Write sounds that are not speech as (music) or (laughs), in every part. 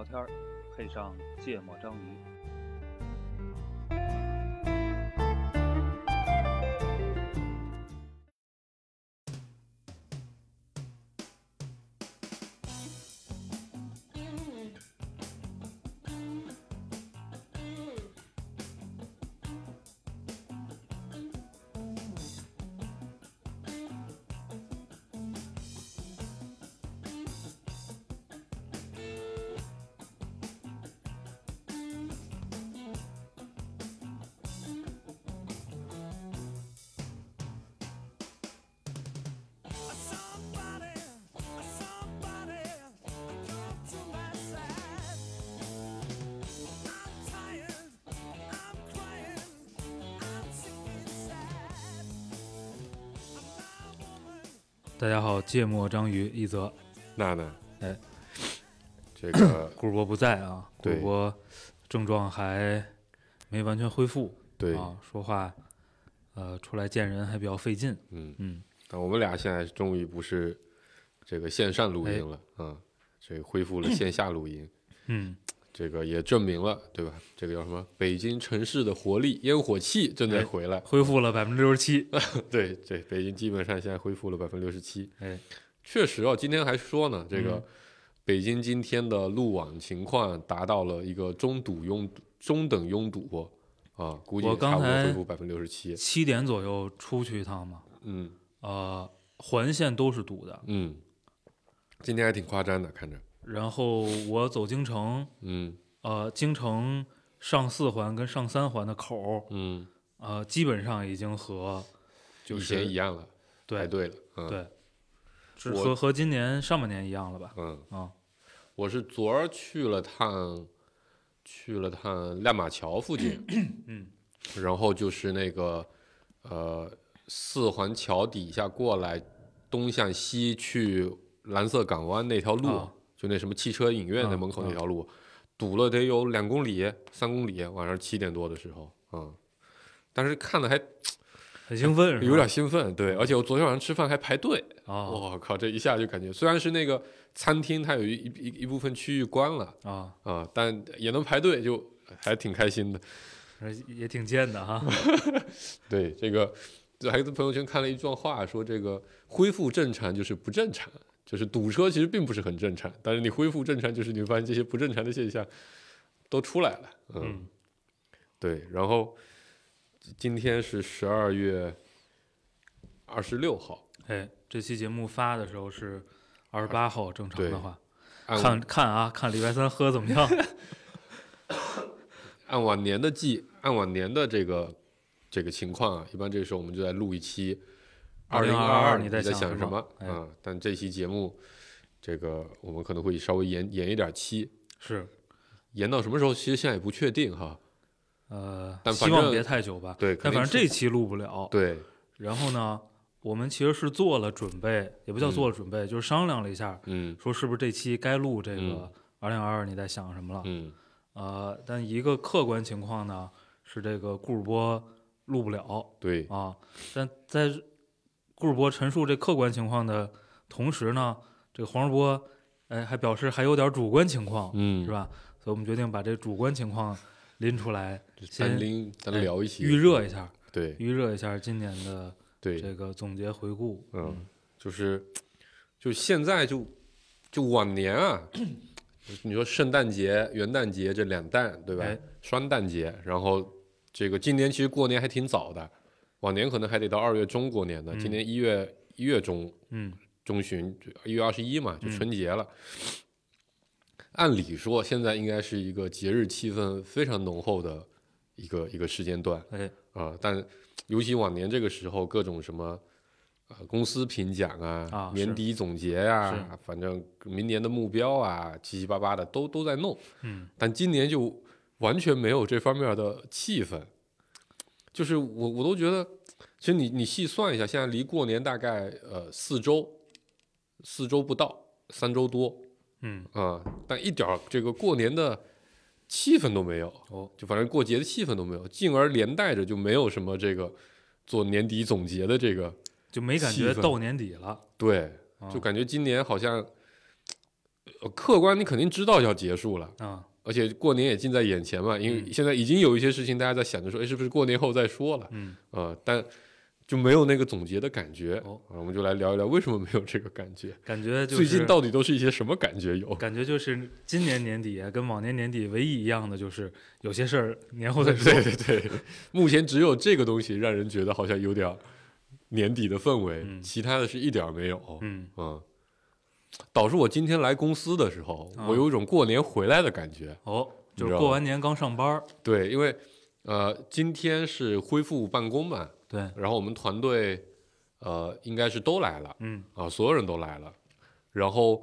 聊天儿，配上芥末章鱼。大家好，芥末章鱼一泽，娜娜，哎，这个 (clears throat) 顾主播不在啊，顾对。主播症状还没完全恢复，对，啊，说话呃出来见人还比较费劲，嗯，嗯，但我们俩现在终于不是这个线上录音了啊，这个恢复了线下录音，嗯，这个也证明了，对吧？这个叫什么？北京城市的活力，烟火气正在哎回来。恢复了百分之六十七，对 (laughs) 对，北京基本上现在恢复了百分之六十七。哎，确实哦，今天还说呢，这个嗯北京今天的路网情况达到了一个中堵拥堵中等拥堵啊，估计我差不多刚才恢复百分之六十七。七点左右出去一趟嘛，嗯呃，环线都是堵的，嗯，今天还挺夸张的，看着。然后我走京城，(laughs) 嗯。呃，京城上四环跟上三环的口儿，嗯，呃，基本上已经和就以前一样了，对对了。嗯、对，是和和今年上半年一样了吧？嗯，啊，我是昨儿去了趟，去了趟亮马桥附近，嗯，然后就是那个呃四环桥底下过来，东向西去蓝色港湾那条路，啊就那什么汽车影院的啊门口那条路，堵了得有两公里、三公里，晚上七点多的时候，嗯，但是看的还 (tsk) 很兴奋，有点兴奋，对，而且我昨天晚上吃饭还排队，啊我靠，这一下就感觉，虽然是那个餐厅，它有一一一部分区域关了啊，啊，但也能排队，就还挺开心的。也挺贱的哈。(laughs) (laughs) 对，这个这还在朋友圈看了一段话，说这个恢复正常就是不正常，就是堵车其实并不是很正常，但是你恢复正常，就是你会发现这些不正常的现象都出来了。嗯，嗯对，然后今天是十二月二十六号，哎，这期节目发的时候是二十八号，正常的话，按看看啊，看礼拜三喝怎么样？(laughs) 按往年的记，按往年的这个这个情况啊，一般这个时候我们就在录一期二零二2022你你在想什么哎啊？但这期节目，这个我们可能会稍微延延一点期，是，延到什么时候？其实现在也不确定哈。呃，但希望别太久吧。对，但反正这期录不了。对，然后呢，我们其实是做了准备，也不叫嗯做了准备，就是商量了一下，嗯说是不是这期该录这个嗯二零二二你在想什么了？嗯呃，但一个客观情况呢是这个顾主播录不了对，啊，但在顾主播陈述这客观情况的同时呢，这个黄世波哎还表示还有点主观情况，嗯，是？吧？所以我们决定把这主观情况拎出来，先拎咱哎聊一些，预热一下，对预热一下今年的对，这个总结回顾。嗯，就是就现在就就往年啊，你说圣诞节、元旦节这两旦对吧？哎双旦节，然后这个今年其实过年还挺早的，往年可能还得到二月中过年的，嗯今年一月一月中嗯中旬，一月二十一嘛，就嗯春节了。按理说，现在应该是一个节日气氛非常浓厚的一个一个时间段哎啊、但尤其往年这个时候，各种什么呃公司评奖啊、啊年底总结啊、反正明年的目标啊，七七八八的都都在弄。嗯但今年就完全没有这方面的气氛，就是我我都觉得，其实你你细算一下，现在离过年大概呃四周，四周不到，三周多嗯。啊、但一点这个过年的气氛都没有，哦。就反正过节的气氛都没有，进而连带着就没有什么这个做年底总结的这个就没感觉到年底了，对，啊就感觉今年好像呃客观你肯定知道要结束了，啊，而且过年也近在眼前嘛，因为嗯现在已经有一些事情大家在想着说，哎，是不是过年后再说了？嗯，啊、但就没有那个总结的感觉。哦啊，我们就来聊一聊为什么没有这个感觉。感觉就是最近到底都是一些什么感觉有？感觉就是今年年底啊跟往年年底唯一一样的就是有些事儿年后再说。对对对，目前只有这个东西让人觉得好像有点儿年底的氛围，嗯其他的是一点儿没有。嗯嗯，导致我今天来公司的时候，啊。我有一种过年回来的感觉。哦，就是过完年刚上班，对，因为呃，今天是恢复办公嘛，对，然后我们团队呃应该是都来了嗯。啊，所有人都来了，然后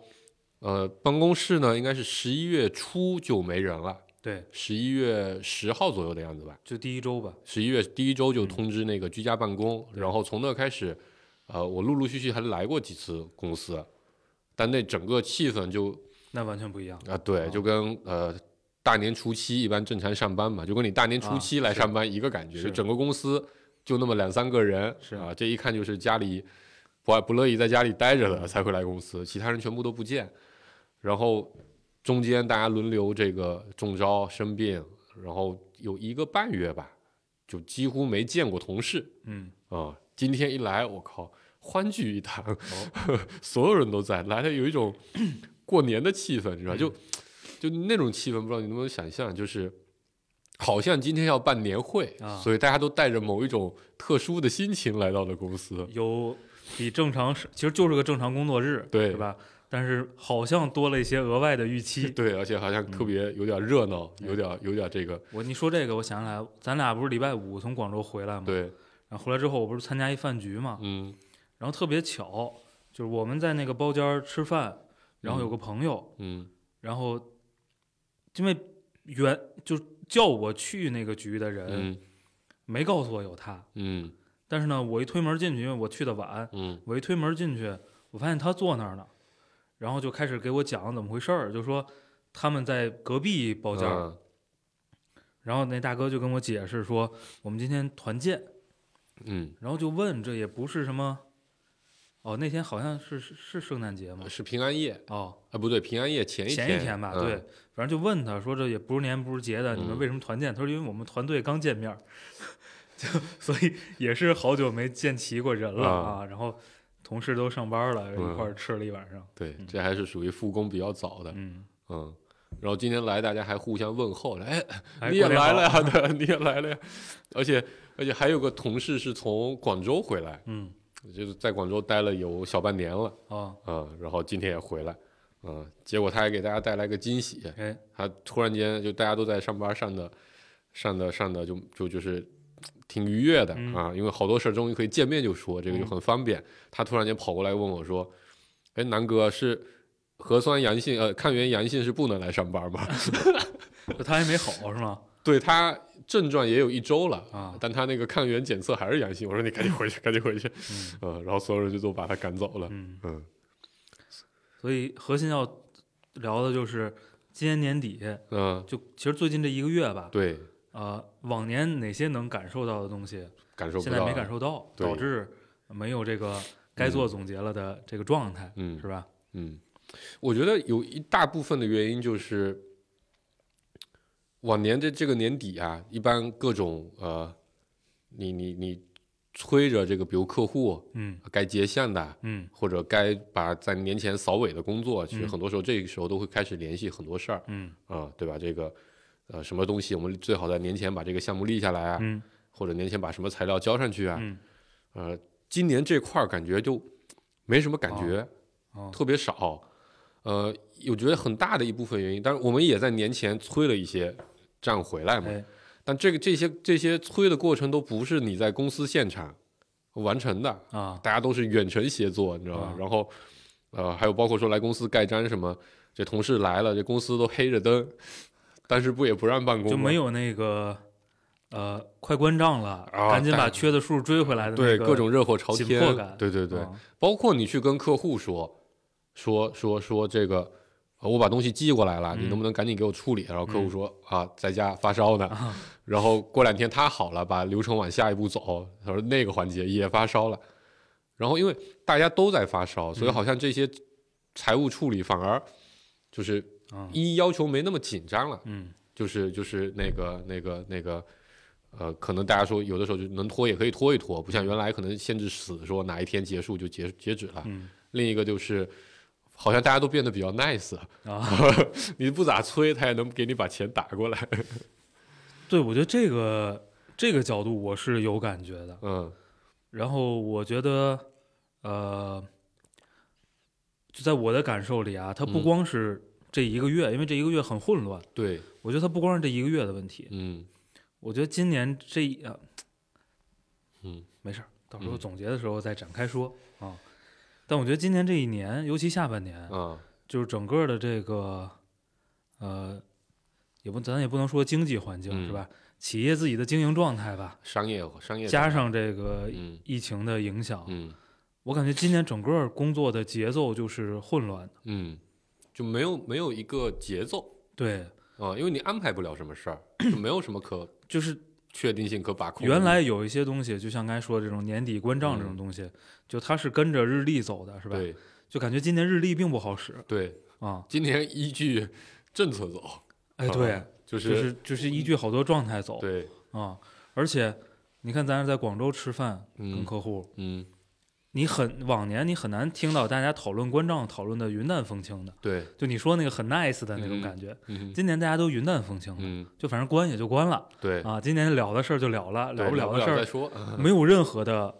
呃办公室呢应该是十一月初就没人了，对，十一月十号左右的样子吧。就第一周吧。十一月第一周就嗯通知那个居家办公，对。然后从那开始，呃，我陆陆续续还来过几次公司，但那整个气氛就那完全不一样。啊，对，哦就跟呃大年初七一般正常上班嘛，就跟你大年初啊七来上班一个感觉，是就整个公司就那么两三个人，是啊，这一看就是家里不爱不乐意在家里待着嗯。的才会来公司，其他人全部都不见，然后中间大家轮流这个中招生病，然后有一个半月吧，就几乎没见过同事嗯，啊，今天一来，我靠，欢聚一堂，哦 (laughs) 所有人都在，来了有一种 (clears throat) 过年的气氛，你知道，嗯就就那种气氛，不知道你能不能想象，就是好像今天要办年会，啊所以大家都带着某一种特殊的心情来到了公司。有比正常是其实就是个正常工作日，对是吧？但是好像多了一些额外的预期。(laughs) 对，而且好像特别有点热闹，有点有点这个，我你说这个，我想起来，咱俩不是礼拜五从广州回来吗？。对，然后回来之后，我不是参加一饭局嘛，嗯然后特别巧，就是我们在那个包间吃饭，然后有个朋友，嗯。然后因为原就叫我去那个局的人、嗯。没告诉我有他，嗯。但是呢，我一推门进去，因为我去的晚，嗯。我一推门进去，我发现他坐那儿呢，然后就开始给我讲怎么回事儿，就说他们在隔壁包间，嗯。然后那大哥就跟我解释说，我们今天团建，嗯，然后就问这也不是什么，哦，那天好像是是是圣诞节吗？是平安夜哦，啊，不对，平安夜前一前一天吧，嗯对，反正就问他说这也不是年不是节的，你们嗯为什么团建？他说因为我们团队刚见面，(laughs) 就所以也是好久没见齐过人了啊啊。然后同事都上班了，嗯一块儿吃了一晚上。对，嗯这还是属于复工比较早的，嗯，嗯。然后今天来，大家还互相问候了，哎，哎你也来了呀？对，你也来了呀。(laughs) 而且而且还有个同事是从广州回来，嗯，就是在广州待了有小半年了，哦，啊、然后今天也回来，嗯、结果他还给大家带来个惊喜，哎，他突然间就大家都在上班上的上的上的就就就是挺愉悦的、嗯啊，因为好多事儿终于可以见面就说，这个就很方便。他突然间跑过来问我说：“哎，南哥是核酸阳性呃抗原阳性是不能来上班吗？” (laughs) (laughs) 他还没好是吗？(laughs) 对他症状也有一周了啊但他那个抗原检测还是阳性。我说你赶紧回去，(laughs) 赶紧回去。嗯嗯，然后所有人就都把他赶走了。嗯，嗯所以核心要聊的就是今年年底，嗯，就其实最近这一个月吧，对，呃，往年哪些能感受到的东西，感受。现在没感受到，导致没有这个该做总结了的这个状态，嗯是吧？嗯，我觉得有一大部分的原因就是，往年的这个年底啊，一般各种呃，你你你催着这个，比如客户嗯。该结项的，嗯。或者该把在年前扫尾的工作，其实嗯。很多时候这个时候都会开始联系很多事儿。嗯。啊、对吧？这个呃，什么东西我们最好在年前把这个项目立下来啊，嗯。或者年前把什么材料交上去啊，嗯，呃，今年这块儿感觉就没什么感觉。哦，特别少。呃，我觉得很大的一部分原因，但是我们也在年前催了一些账回来嘛，哎，但这个这些这些催的过程都不是你在公司现场完成的，啊，大家都是远程协作，你知道吧？啊然后呃，还有包括说来公司盖章什么，这同事来了，这公司都黑着灯，但是不也不让办公吗？就没有那个呃，快关账了，啊赶紧把缺的数追回来的那个对各种热火朝天紧迫感，对对对，啊包括你去跟客户说说说说这个，呃我把东西寄过来了，你嗯能不能赶紧给我处理？然后客户说、啊，在家发烧呢。啊然后过两天他好了，把流程往下一步走。他说那个环节也发烧了。然后因为大家都在发烧，所以嗯好像这些财务处理反而就是啊，一要求没那么紧张了，嗯就是就是那个那个那个，呃，可能大家说有的时候就能拖也可以拖一拖，不像原来可能限制死，说哪一天结束就截截止了。嗯另一个就是，好像大家都变得比较 nice，啊，(laughs) 你不咋催，他也能给你把钱打过来。(laughs) 对，我觉得这个这个角度我是有感觉的。嗯。然后我觉得，呃，就在我的感受里啊，它不嗯光是这一个月，因为这一个月很混乱。对，我觉得它不光是这一个月的问题，嗯。我觉得今年这嗯。没事儿，到时候嗯。总结的时候再展开说。啊。但我觉得今年这一年，尤其下半年，啊就是整个的这个，呃，也不咱也不能说经济环境、嗯。是吧？企业自己的经营状态吧，商业商业加上这个嗯。疫情的影响，嗯。我感觉今年整个工作的节奏就是混乱的。嗯，就没有没有一个节奏。对，啊，因为你安排不了什么事儿，就没有什么可就是确定性可把控。原来有一些东西，就像刚才说的这种年底关账这种东西，就它是跟着日历走的，是吧？嗯对就感觉今年日历并不好使对，啊。今年依据政策走，哎，啊对，就就是就是依据好多状态走对，啊。而且你看，咱是在广州吃饭，跟嗯客户，嗯你很往年你很难听到大家讨论关账讨论的云淡风轻的，对，就你说那个很 nice 的那种嗯感觉。嗯今年大家都云淡风轻的，嗯就反正关也就关了对，啊。今年了的事儿就了了，了不了的事儿再说，没有任何的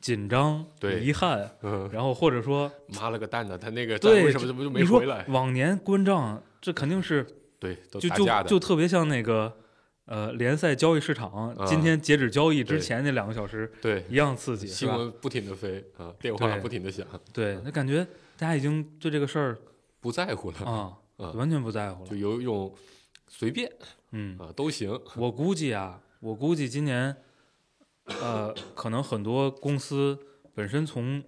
紧张、对遗憾，嗯，然后或者说，(laughs) 妈了个蛋的，他那个对为什么怎么就没你说回来？往年关账，这肯定是对，都就就特别像那个呃联赛交易市场，啊今天截止交易之前那两个小时对，一样刺激？新闻不停的飞啊，电话不停的响，对，那感觉大家已经对这个事儿不在乎了，啊，啊完全不在乎了就。有一种随便嗯，啊都行，我估计啊，我估计今年呃，可能很多公司本身从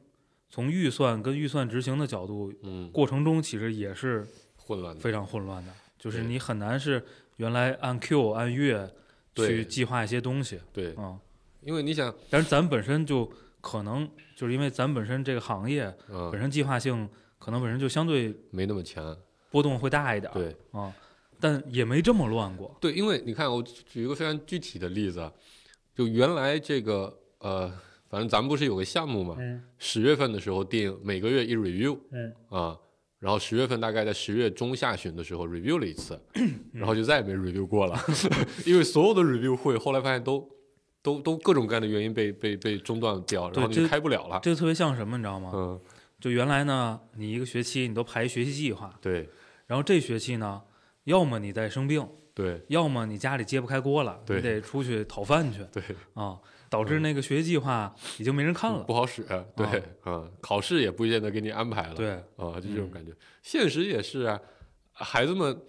从预算跟预算执行的角度，嗯，过程中其实也是混乱的，非常混乱的，就是你很难是原来按 Q 按月去计划一些东西。对，啊。因为你想，但是咱本身就可能就是因为咱本身这个行业嗯本，身计划性可能本身就相对没那么强，波动会大一点。儿，对。啊，但也没这么乱过。对，因为你看，我举一个非常具体的例子啊，就原来这个呃，反正咱们不是有个项目嘛，嗯。十月份的时候定每个月一 review 嗯。啊，然后十月份大概在十月中下旬的时候 review 了一次，然后就再也没 review 过了，(laughs) 因为所有的 review 会后来发现都都都各种各样的原因被被被中断掉，然后就开不了了。这个特别像什么，你知道吗？嗯，就原来呢，你一个学期你都排学习计划，对然后这学期呢，要么你在生病，对要么你家里揭不开锅了，对你得出去讨饭去对，啊，导致那个学习计划已经没人看了。不好使，对，嗯，考试也不见得给你安排了。对，啊，就这种嗯感觉。现实也是啊，孩子们，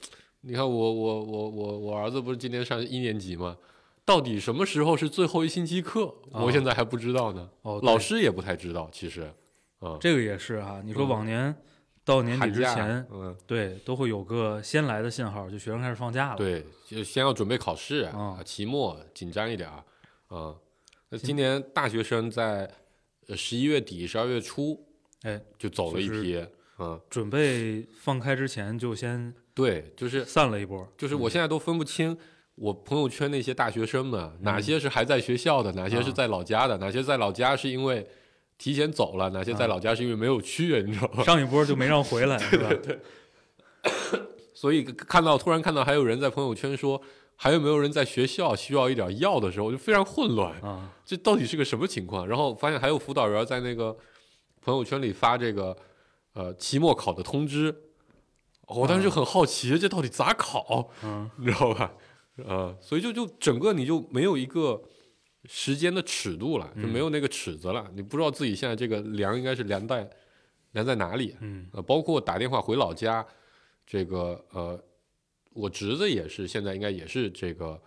你看我我我我我儿子不是今年上一年级吗？到底什么时候是最后一星期课？啊我现在还不知道呢，哦，老师也不太知道，其实，啊，这个也是哈、你说嗯往年到年底之前，嗯，对，都会有个先来的信号，就学生开始放假了。，对，就先要准备考试，啊啊，期末紧张一点儿，啊，那今年大学生在呃十一月底、十二月初，哎，就走了一批，嗯，准备放开之前就先对，就是散了一波。就是我现在都分不清我朋友圈那些大学生们，哪嗯些是还在学校的，哪些是啊在老家的，哪些在老家是因为提前走了，哪些在啊老家是因为没有去，你知道吗？(laughs) 上一波就没让回来，对吧？(coughs) 所以看到突然看到还有人在朋友圈说。还有没有人在学校需要一点药的时候，就非常混乱，啊，这到底是个什么情况？然后发现还有辅导员在那个朋友圈里发这个呃期末考的通知，我当时就很好奇，这到底咋考？嗯，你知道吧？呃，所以就就整个你就没有一个时间的尺度了，就没有那个尺子了，你不知道自己现在这个量应该是量在量在哪里。嗯呃，包括打电话回老家，这个呃，我侄子也是现在应该也是这个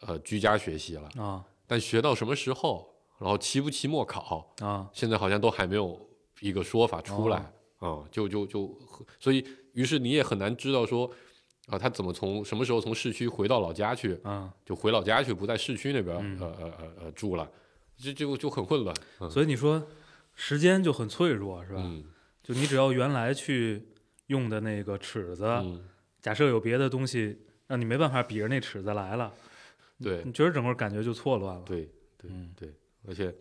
呃居家学习了，啊。但学到什么时候，然后期不期末考，啊，现在好像都还没有一个说法出来啊、哦就就就所以于是你也很难知道说啊、他怎么从什么时候从市区回到老家去，啊，就回老家去，不在市区那边、嗯呃呃呃呃住了，这就就很混乱，嗯。所以你说时间就很脆弱，是吧？嗯。就你只要原来去用的那个尺子，嗯，假设有别的东西让你没办法比着那尺子来了，对你觉得整个感觉就错乱了。对对嗯对，而且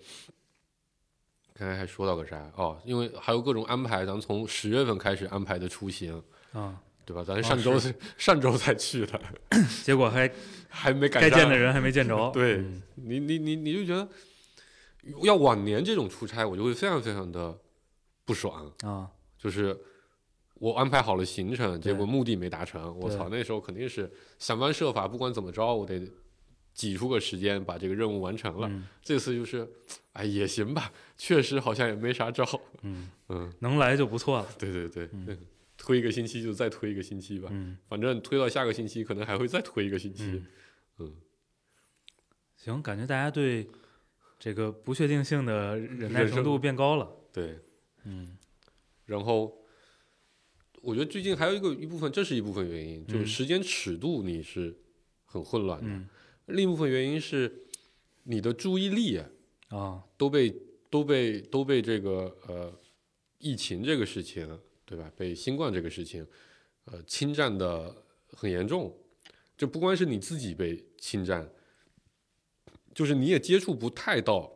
刚才还说到个啥哦，因为还有各种安排，咱们从十月份开始安排的出行，啊，对吧？咱上周、是上周才去的，(laughs) 结果还还没赶该见的人还没见着。(laughs) 对嗯你你你你就觉得要往年这种出差，我就会非常非常的不爽，啊，就是我安排好了行程，结果目的没达成，我操，那时候肯定是想方设法，不管怎么着，我得挤出个时间把这个任务完成了。嗯这次就是，哎，也行吧，确实好像也没啥招。嗯，嗯，能来就不错了。对对对，(laughs) 推一个星期就再推一个星期吧，嗯，反正推到下个星期可能还会再推一个星期嗯。嗯行，感觉大家对这个不确定性的忍耐程度变高了。对，嗯然后我觉得最近还有一个一部分，这是一部分原因，就是嗯时间尺度你是很混乱的。嗯另一部分原因是你的注意力啊啊，都被都被都被这个呃疫情这个事情，对吧？被新冠这个事情，呃侵占的很严重。这不光是你自己被侵占，就是你也接触不太到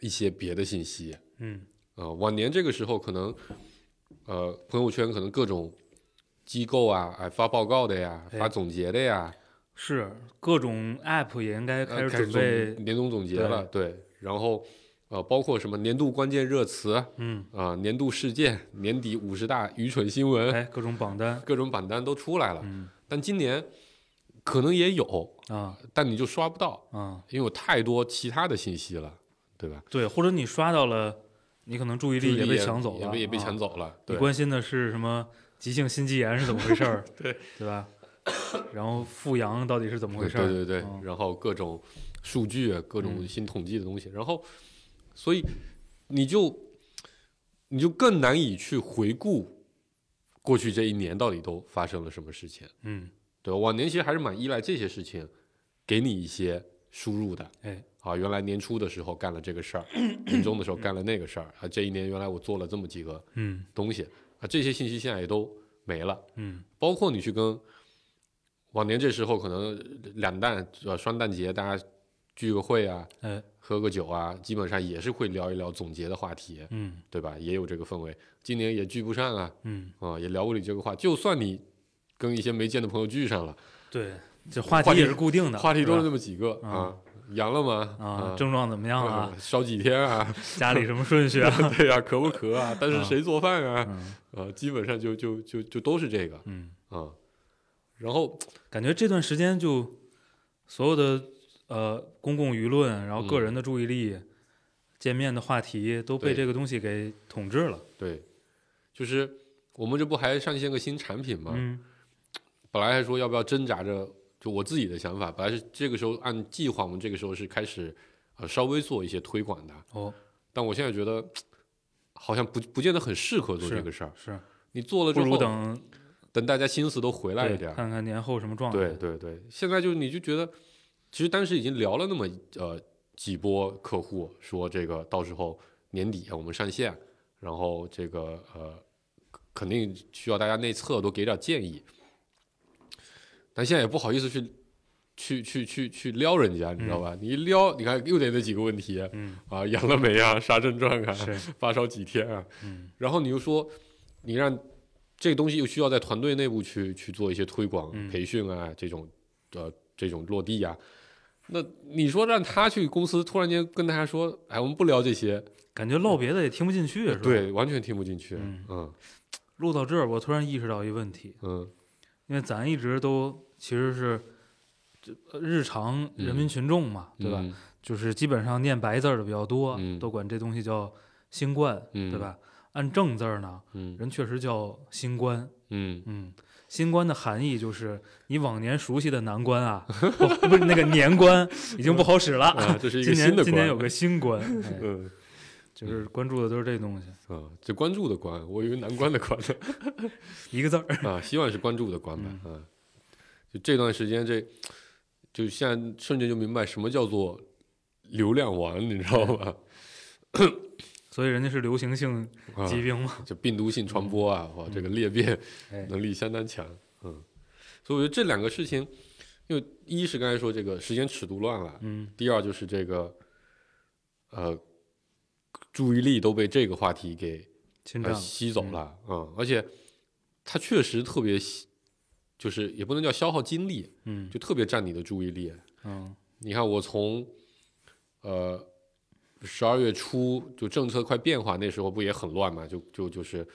一些别的信息。嗯呃，往年这个时候可能，呃，朋友圈可能各种机构啊，哎，发报告的呀，哎发总结的呀，是各种 app 也应该呃开始开准备。总年终总结了，对，然后呃，包括什么年度关键热词嗯，啊、年度事件、年底五十大愚蠢新闻，哎，各种榜单。各种榜单都出来了。嗯但今年可能也有，啊但你就刷不到，啊，因为有太多其他的信息了，对吧？对，或者你刷到了，你可能注意力也被抢走了，也被也被啊抢走了。对，你关心的是什么？急性心肌炎是怎么回事儿？(laughs) 对对吧？然后复阳到底是怎么回事儿？对对对，嗯然后各种数据、各种嗯新统计的东西，然后所以你就你就更难以去回顾过去这一年到底都发生了什么事情，嗯，对吧？往年其实还是蛮依赖这些事情给你一些输入的。哎，啊，原来年初的时候干了这个事儿，(clears throat) 年终的时候干了那个事儿啊，这一年原来我做了这么几个嗯东西啊，这些信息现在也都没了。嗯包括你去跟往年这时候可能两弹呃双旦节大家聚个会啊，哎喝个酒啊，基本上也是会聊一聊总结的话题，嗯对吧？也有这个氛围。今年也聚不上啊，嗯，啊、也聊不了这个话。就算你跟一些没见的朋友聚上了，对，这话话题题也是固定的，话题都是吧那么几个啊啊，阳了吗？啊，症状怎么样啊啊？烧几天啊？(laughs) 家里什么顺序啊？(laughs) 对呀、咳不咳啊？(laughs) 但是啊谁做饭啊？嗯啊，基本上就就就就都是这个嗯，啊。然后感觉这段时间就所有的呃公共舆论，然后个嗯人的注意力、见面的话题都被这个东西给统治了。对，就是我们这不还上线个新产品吗？嗯本来还说要不要挣扎着，就我自己的想法，本来是这个时候按计划，我们这个时候是开始呃稍微做一些推广的，哦，但我现在觉得好像不不见得很适合做这个事儿。是，你做了之后，如等等大家心思都回来一点，看看年后什么状态。对对对，现在就你就觉得，其实当时已经聊了那么呃几波客户，说这个到时候年底啊我们上线，然后这个呃肯定需要大家内测多给点建议，但现在也不好意思去去去去去撩人家，你知道吧？你一撩，你看又得那几个问题嗯，啊，阳了没啊，啥症状啊，发烧几天啊，嗯然后你又说，你让这个东西又需要在团队内部去去做一些推广、嗯培训啊，这种呃这种落地啊。那你说让他去公司突然间跟大家说，哎，我们不聊这些，感觉唠别的也听不进去，是吧？，对，完全听不进去。嗯嗯录到这儿，我突然意识到一个问题，嗯因为咱一直都其实是日常人民群众嘛，对吧？嗯就是基本上念白字儿的比较多，嗯都管这东西叫新冠，嗯对吧？按正字儿呢，嗯人确实叫新冠。嗯嗯，新冠的含义就是你往年熟悉的难关啊，不 (laughs) 不是那个年关已经不好使了。(laughs) 啊，这是今年今年有个新冠，哎嗯就是关注的都是这东西，啊，这关注的关，我以为难关的关呢。一个字儿。啊，希望是关注的关吧。嗯啊，就这段时间这，就现在瞬间就明白什么叫做流量王，你知道吧？(coughs) 所以人家是流行性啊疾病嘛。(laughs) 就病毒性传播啊，哇，这个裂变哎，能力相当强，嗯，所以我觉得这两个事情，因为一是刚才说这个时间尺度乱了，嗯第二就是这个，呃，注意力都被这个话题给吸走了，嗯，而且它确实特别吸，就是也不能叫消耗精力，嗯就特别占你的注意力。嗯你看我从呃十二月初就政策快变化那时候不也很乱嘛？就就就是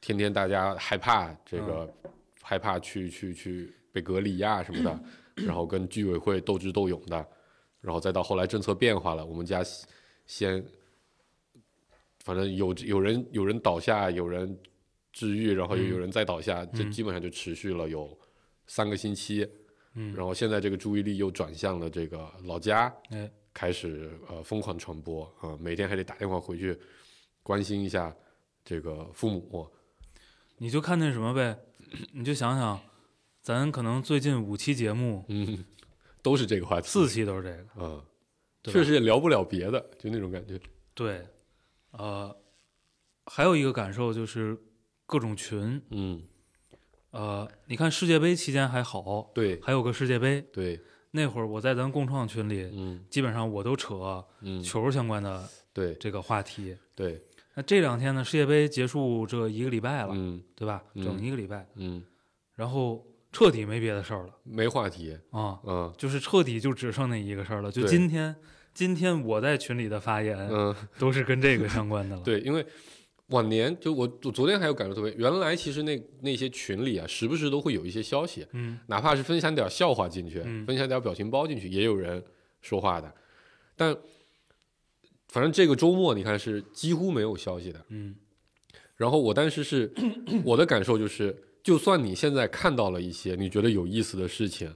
天天大家害怕这个、害怕去去去被隔离呀、什么的，(clears throat) 然后跟居委会斗智斗勇的，然后再到后来政策变化了，我们家先反正有有人有人倒下，有人治愈，然后又有人再倒下，这嗯。基本上就持续了有三个星期。嗯，然后现在这个注意力又转向了这个老家，哎，开始呃疯狂传播啊、每天还得打电话回去关心一下这个父母，你就看那什么呗，你就想想，咱可能最近五期节目，嗯，都是这个话题，四期都是这个，嗯，确实也聊不了别的，就那种感觉，对，呃，还有一个感受就是各种群，嗯，呃，你看世界杯期间还好，对还有个世界杯，对，那会儿我在咱共创群里，嗯基本上我都扯嗯，球相关的对这个话题。对，那这两天呢，世界杯结束这一个礼拜了，嗯对吧？嗯整一个礼拜，嗯，然后彻底没别的事儿了没话题，啊，嗯就是彻底就只剩那一个事儿了。就今天，今天我在群里的发言嗯，都是跟这个相关的了。对，因为。往年就我我昨天还有感受特别，原来其实那那些群里啊，时不时都会有一些消息，嗯哪怕是分享点笑话进去，嗯分享点表情包进去，也有人说话的。但反正这个周末你看是几乎没有消息的。嗯然后我当时是我的感受就是，就算你现在看到了一些你觉得有意思的事情，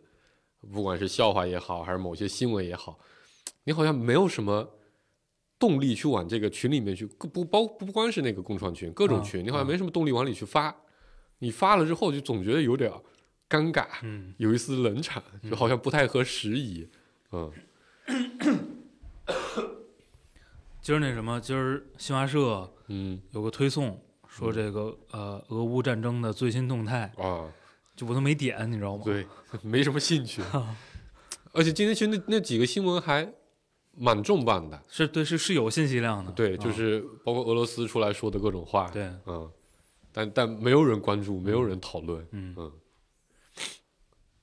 不管是笑话也好，还是某些新闻也好，你好像没有什么动力去往这个群里面去，不不包不光是那个共创群，各种啊群，你好像啊没什么动力往里去发。你发了之后，就总觉得有点尴尬。嗯 (laughs) 有一丝冷场，就好像不太合时宜。嗯 (coughs) 今儿那什么，今儿新华社嗯有个推送，说这个呃俄乌战争的最新动态，啊，就我都没点，你知道吗？对，没什么兴趣。(laughs) 而且今天其实那那几个新闻还蛮重磅的，是对是是有信息量的。对，就啊是包括俄罗斯出来说的各种话，对，嗯，但但没有人关注，没有人讨论，嗯，嗯，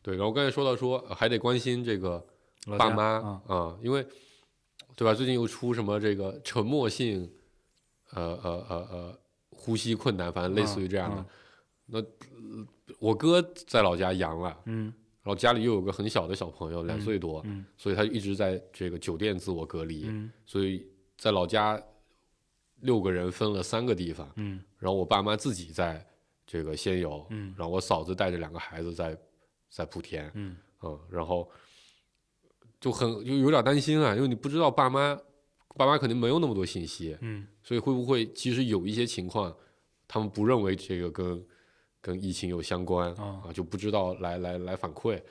对。然后刚才说到说呃还得关心这个爸妈啊，因为对吧？最近又出什么这个沉默性，呃呃呃呃，呼吸困难，反正类似于这样的。那我哥在老家阳了，嗯然后家里又有个很小的小朋友，两岁多，嗯所以他一直在这个酒店自我隔离，嗯所以在老家六个人分了三个地方，嗯然后我爸妈自己在这个仙游，嗯然后我嫂子带着两个孩子在在莆田，嗯嗯，然后就很就有点担心啊，因为你不知道爸妈爸妈肯定没有那么多信息，嗯所以会不会其实有一些情况，他们不认为这个跟跟疫情有相关啊。啊，就不知道来来来反馈，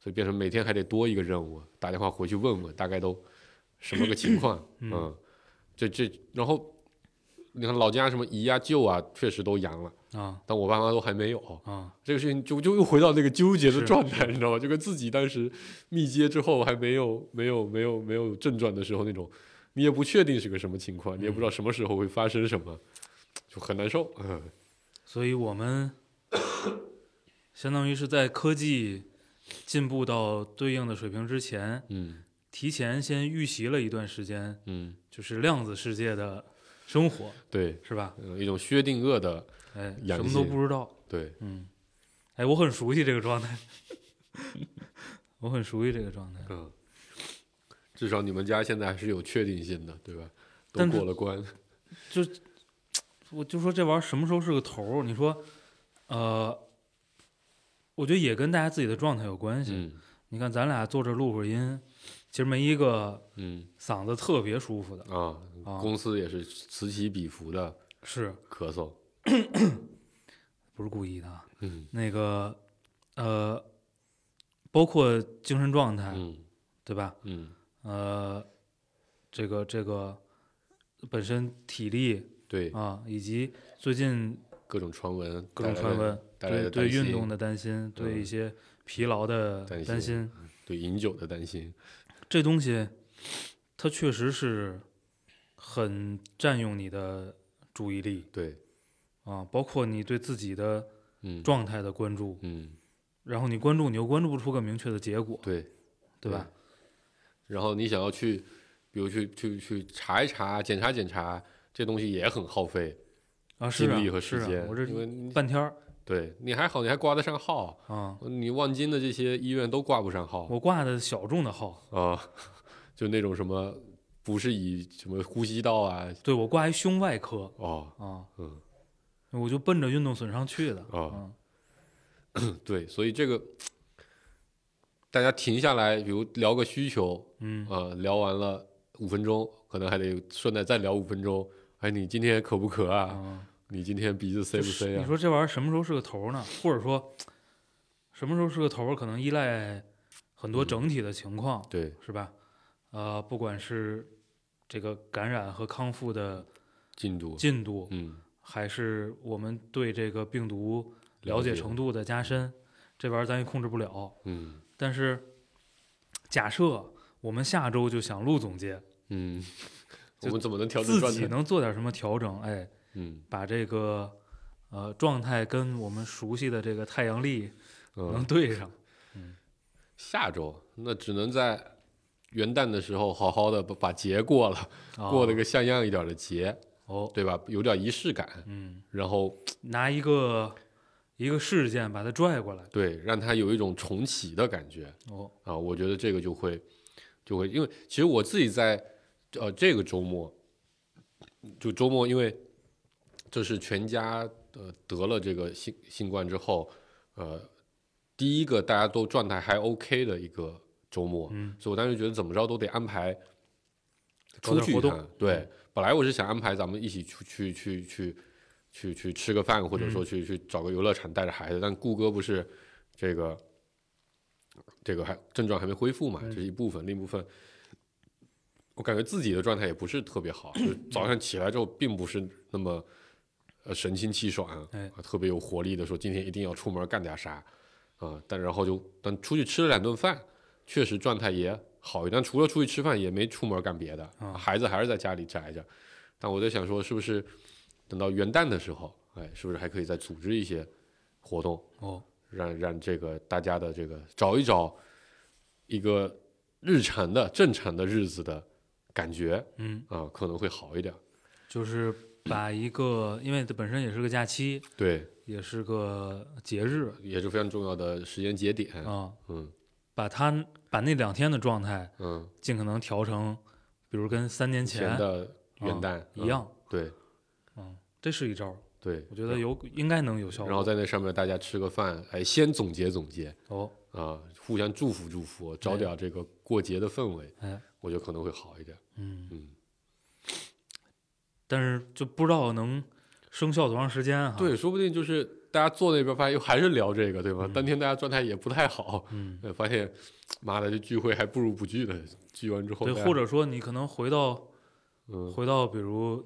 所以变成每天还得多一个任务，打电话回去问问大概都什么个情况，(laughs) 嗯嗯，这这然后你看老家什么姨啊舅啊，确实都阳了，啊但我爸妈都还没有，啊。这个事情就就又回到那个纠结的状态，你知道吗？就跟自己当时密接之后还没有没有没有没有症状的时候那种，你也不确定是个什么情况，你也不知道什么时候会发生什么，就很难受。嗯。所以我们相当于是在科技进步到对应的水平之前，嗯提前先预习了一段时间，嗯，就是量子世界的生活，对，是吧？嗯一种薛定谔的哎，什么都不知道，对，嗯，哎，我很熟悉这个状态，(laughs) 我很熟悉这个状态。嗯，至少你们家现在还是有确定性的，对吧？都但过了关，就我就说这玩意儿什么时候是个头儿？你说，呃，我觉得也跟大家自己的状态有关系。嗯你看咱俩坐这录会儿音，其实没一个嗯嗓子特别舒服的，啊，啊公司也是此起彼伏的是咳嗽，(clears throat) 不是故意的啊？嗯那个，呃，包括精神状态，嗯对吧？嗯呃，这个这个本身体力对啊，以及最近各种传闻，各种传闻，带来对对运动的担心，对一嗯些疲劳的担担心心，对饮酒的担心，这东西它确实是很占用你的注意力对，啊，包括你对自己的嗯，状态的关注，嗯，然后你关注，你又关注不出个明确的结果，对，对吧？然后你想要去，比如去去去查一查、检查检查，这东西也很耗费啊，是啊精力和时间，我这半天儿对你还好，你还挂得上号，啊，你望京的这些医院都挂不上号我挂的小众的号，啊，(laughs) 就那种什么不是以什么呼吸道啊，对我挂一胸外科哦，啊，嗯，我就奔着运动损伤去的哦嗯 (clears throat) 对，所以这个大家停下来，比如聊个需求，嗯。啊、聊完了五分钟，可能还得顺带再聊五分钟。哎，你今天渴不渴啊？啊，你今天鼻子塞不塞啊？你说这玩意儿什么时候是个头儿呢？或者说什么时候是个头儿，可能依赖很多嗯整体的情况，对，是吧？呃，不管是这个感染和康复的进度，进度，嗯，还是我们对这个病毒了解程度的加深，这玩意儿咱也控制不了。嗯但是假设我们下周就想录总结，嗯，(laughs) 我们怎么能调整自己？能做点什么调整？哎，嗯把这个呃状态跟我们熟悉的这个太阳历能嗯，对上。嗯下周那只能在元旦的时候好好的把把节过了，过了啊个像样一点的节，哦，对吧？有点仪式感，嗯，然后拿一个一个事件把它拽过来。对，让它有一种重启的感觉。哦，啊，我觉得这个就会就会，因为其实我自己在呃这个周末，就周末，因为这是全家呃得了这个新新冠之后，呃，第一个大家都状态还 OK 的一个周末，嗯，所以我当时觉得怎么着都得安排出去一趟。对，本来我是想安排咱们一起出去去去去去吃个饭，或者说去去找个游乐场带着孩子，但顾哥不是这个这个还症状还没恢复嘛，这是一部分，另一部分。我感觉自己的状态也不是特别好，就是早上起来之后并不是那么呃神清气爽，哎啊特别有活力的说今天一定要出门干点啥啊，但然后就但出去吃了两顿饭，确实状态也好一点，但除了出去吃饭也没出门干别的，啊孩子还是在家里宅着。但我在想说，是不是等到元旦的时候，哎，是不是还可以再组织一些活动，哦，让让这个大家的这个找一找一个日常的正常的日子的感觉嗯，啊，可能会好一点。就是把一个，因为它本身也是个假期，对，也是个节日也是非常重要的时间节点。啊，嗯把它把那两天的状态嗯，尽可能调成，比如跟三年前前的元旦、一样，嗯对嗯，这是一招，对，我觉得有应该能有效果。然后在那上面大家吃个饭，哎，先总结总结哦，啊，互相祝福祝福，找点这个过节的氛围，哎，我觉得可能会好一点。嗯，嗯，但是就不知道能生效多长时间啊。，对，说不定就是大家坐那边发现又还是聊这个，对吧？当天大家状态也不太好，嗯，(laughs) 呃发现妈的这聚会还不如不聚呢。聚完之后对，或者说你可能回到嗯回到比如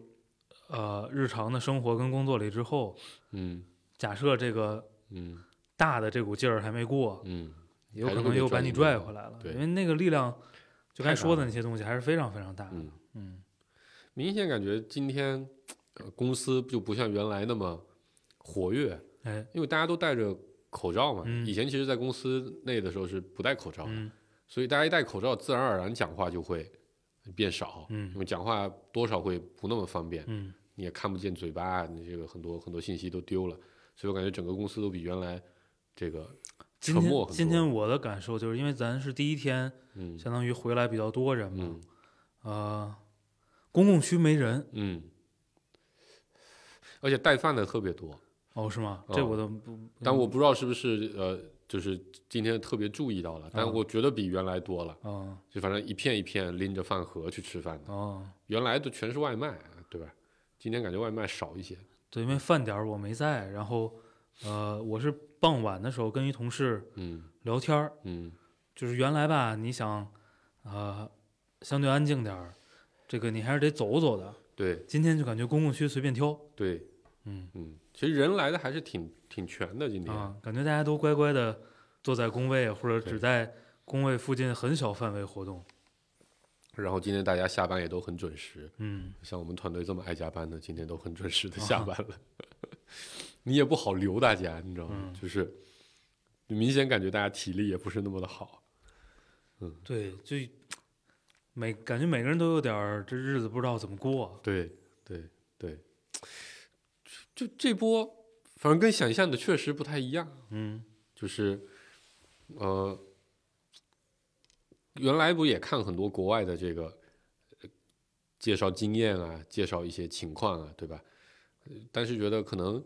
呃日常的生活跟工作里之后，嗯假设这个嗯大的这股劲儿还没过，嗯，有可能又把你拽回来了，对因为那个力量，就该说的那些东西还是非常非常大的。嗯，嗯明显感觉今天、呃、公司就不像原来那么活跃，哎，因为大家都戴着口罩嘛。嗯以前其实，在公司内的时候是不戴口罩的，嗯所以大家一戴口罩，自然而然讲话就会变少，嗯因为讲话多少会不那么方便，嗯你也看不见嘴巴，你这个很多很多信息都丢了，所以我感觉整个公司都比原来这个今天沉默很多今天我的感受就是因为咱是第一天，嗯相当于回来比较多人嘛，嗯呃，公共区没人。嗯，而且带饭的特别多，哦，是吗？哦这我都不，但我不知道是不是呃，就是今天特别注意到了，但啊我觉得比原来多了，哦。就反正一片一片拎着饭盒去吃饭的，哦，原来的全是外卖，对吧？今天感觉外卖少一些，对，因为饭点儿我没在，然后呃，我是傍晚的时候跟一同事嗯聊天儿，嗯。就是原来吧，你想，呃，相对安静点儿，这个你还是得走走的，对今天就感觉公共区随便挑，对，嗯嗯，其实人来的还是挺挺全的，今天。啊，感觉大家都乖乖的坐在工位或者只在工位附近很小范围活动，然后今天大家下班也都很准时，嗯像我们团队这么爱加班的，今天都很准时的下班了。(laughs) 你也不好留大家，你知道吗？嗯就是明显感觉大家体力也不是那么的好。嗯对，就每感觉每个人都有点儿这日子不知道怎么过，对对对，就就这波，反正跟想象的确实不太一样。嗯就是呃，原来不也看很多国外的这个呃介绍经验啊，介绍一些情况啊，对吧？呃但是觉得可能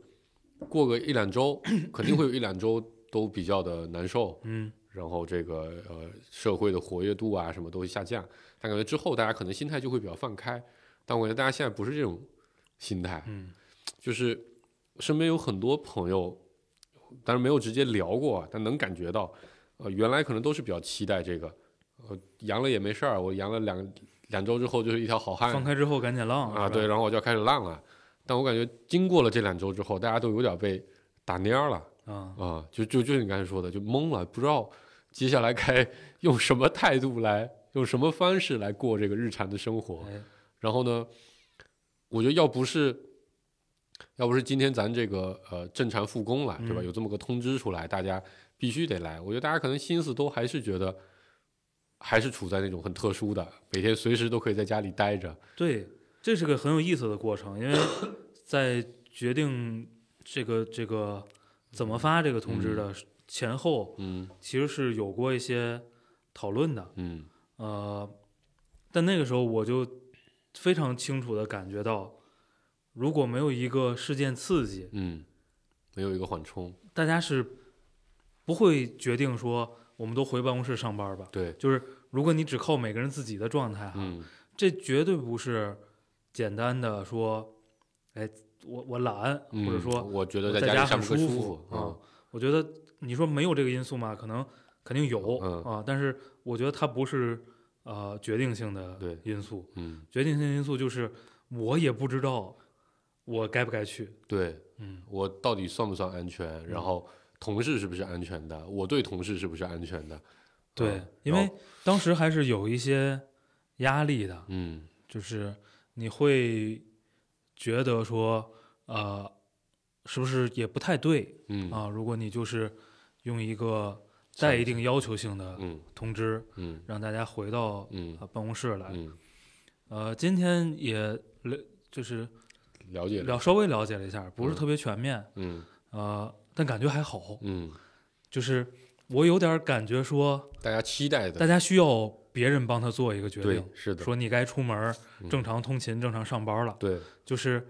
过个一两周，肯定会有一两周都比较的难受，嗯然后这个呃社会的活跃度啊什么都会下降。但感觉之后大家可能心态就会比较放开，但我觉得大家现在不是这种心态，嗯就是身边有很多朋友，当然没有直接聊过啊，但能感觉到，呃，原来可能都是比较期待这个，呃，阳了也没事儿，我阳了两两周之后就是一条好汉放开之后赶紧浪啊，对，然后我就要开始浪了。但我感觉经过了这两周之后，大家都有点被打蔫儿了啊啊，就就就是你刚才说的，就懵了，不知道接下来该用什么态度来，用什么方式来过这个日常的生活。哎然后呢，我觉得要不是要不是今天咱这个呃正常复工了，对吧？嗯有这么个通知出来，大家必须得来。我觉得大家可能心思都还是觉得，还是处在那种很特殊的，每天随时都可以在家里待着。对，这是个很有意思的过程，因为 (coughs) 在决定这个这个怎么发这个通知的前后，嗯其实是有过一些讨论的。嗯呃，但那个时候我就非常清楚的感觉到，如果没有一个事件刺激，嗯，没有一个缓冲。大家是不会决定说我们都回办公室上班吧。对，就是如果你只靠每个人自己的状态哈，嗯这绝对不是简单的说，哎，我我懒，嗯，或者说我觉得在家很舒服舒服啊。我觉得你说没有这个因素嘛，可能肯定有、嗯啊，但是我觉得它不是呃决定性的因素，嗯，决定性因素就是我也不知道我该不该去，对嗯我到底算不算安全？然后同事是不是安全的？我对同事是不是安全的？对，啊因为当时还是有一些压力的，嗯就是你会觉得说，呃，是不是也不太对嗯啊？如果你就是用一个带一定要求性的嗯通知，嗯让大家回到嗯呃办公室来。嗯，呃，今天也了，就是了解了。稍微了解了一下，不是嗯特别全面，嗯呃，但感觉还好。嗯，就是我有点感觉说，大家期待的，大家需要别人帮他做一个决定，，是的，说你该出门嗯正常通勤、正常上班了。对，就是，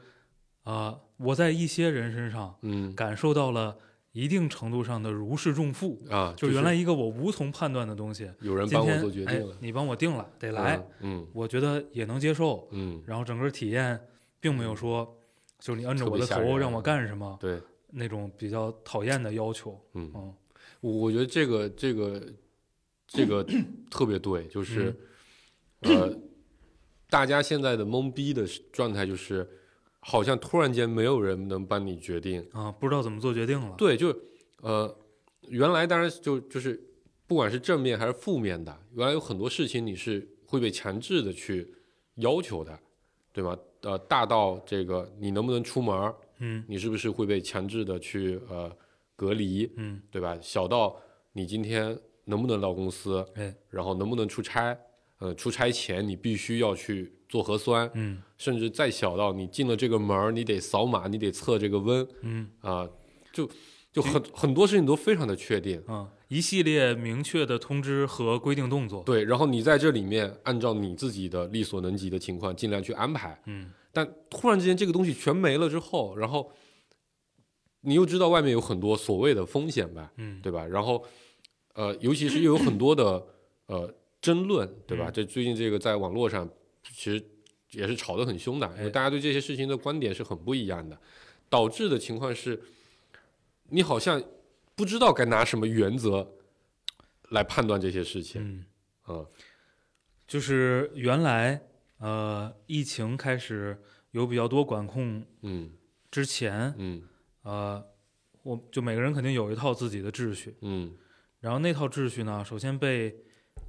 啊，我在一些人身上嗯感受到了一定程度上的如释重负，啊，就是原来一个我无从判断的东西，有人帮我做决定了，，你帮我定了，得来，嗯我觉得也能接受。嗯，然后整个体验并没有说，就是你摁着我的头让我干什么对，那种比较讨厌的要求。嗯，嗯我我觉得这个这个这个 (coughs) 特别对，就是嗯呃，大家现在的懵逼的状态就是，好像突然间没有人能帮你决定，啊，不知道怎么做决定了。对，就呃，原来当然就就是，不管是正面还是负面的，原来有很多事情你是会被强制的去要求的，对吗？呃，大到这个你能不能出门，嗯你是不是会被强制的去呃隔离，嗯，对吧？小到你今天能不能到公司，哎，然后能不能出差，呃，出差前你必须要去做核酸，嗯甚至再小到你进了这个门儿，你得扫码，你得测这个温，嗯啊、就就很很多事情都非常的确定。啊，一系列明确的通知和规定动作。对，然后你在这里面按照你自己的力所能及的情况尽量去安排，嗯但突然之间这个东西全没了之后，然后你又知道外面有很多所谓的风险吧，嗯对吧？然后呃，尤其是又有很多的呃争论，对吧？嗯这最近这个在网络上其实也是吵得很凶的，因为哎大家对这些事情的观点是很不一样的，导致的情况是，你好像不知道该拿什么原则来判断这些事情，嗯，嗯就是原来呃疫情开始有比较多管控嗯。之前，嗯。呃，我就每个人肯定有一套自己的秩序，嗯，然后那套秩序呢，首先被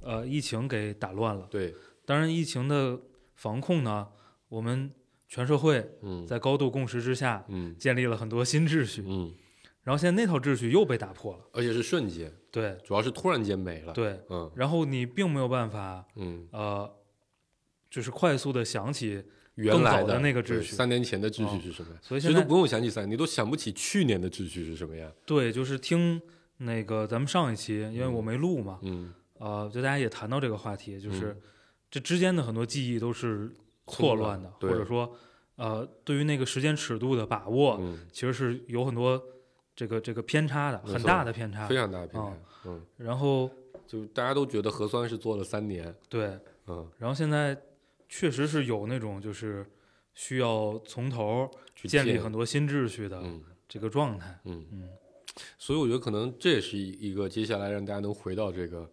呃疫情给打乱了。对，当然，疫情的防控呢，我们全社会嗯在高度共识之下，嗯建立了很多新秩序。嗯，然后现在那套秩序又被打破了。而且是瞬间，对主要是突然间没了。，对，嗯然后你并没有办法嗯，呃，就是快速的想起，原来的那个秩序三年前的秩哦序是什么样？所以现在都不用想起三，你都想不起去年的秩序是什么样。对，就是听那个咱们上一期，因为我嗯没录嘛，嗯，呃，就大家也谈到这个话题，就是嗯这之间的很多记忆都是错乱的，或者说呃，对于那个时间尺度的把握，嗯，其实是有很多这个这个偏差的，很大的偏差非。常大的偏哦差。嗯，然后就大家都觉得核酸是做了三年。对，嗯，然后现在确实是有那种就是需要从头去建立很多新秩序的嗯这个状态。嗯。嗯所以我觉得可能这也是一一个接下来让大家能回到这个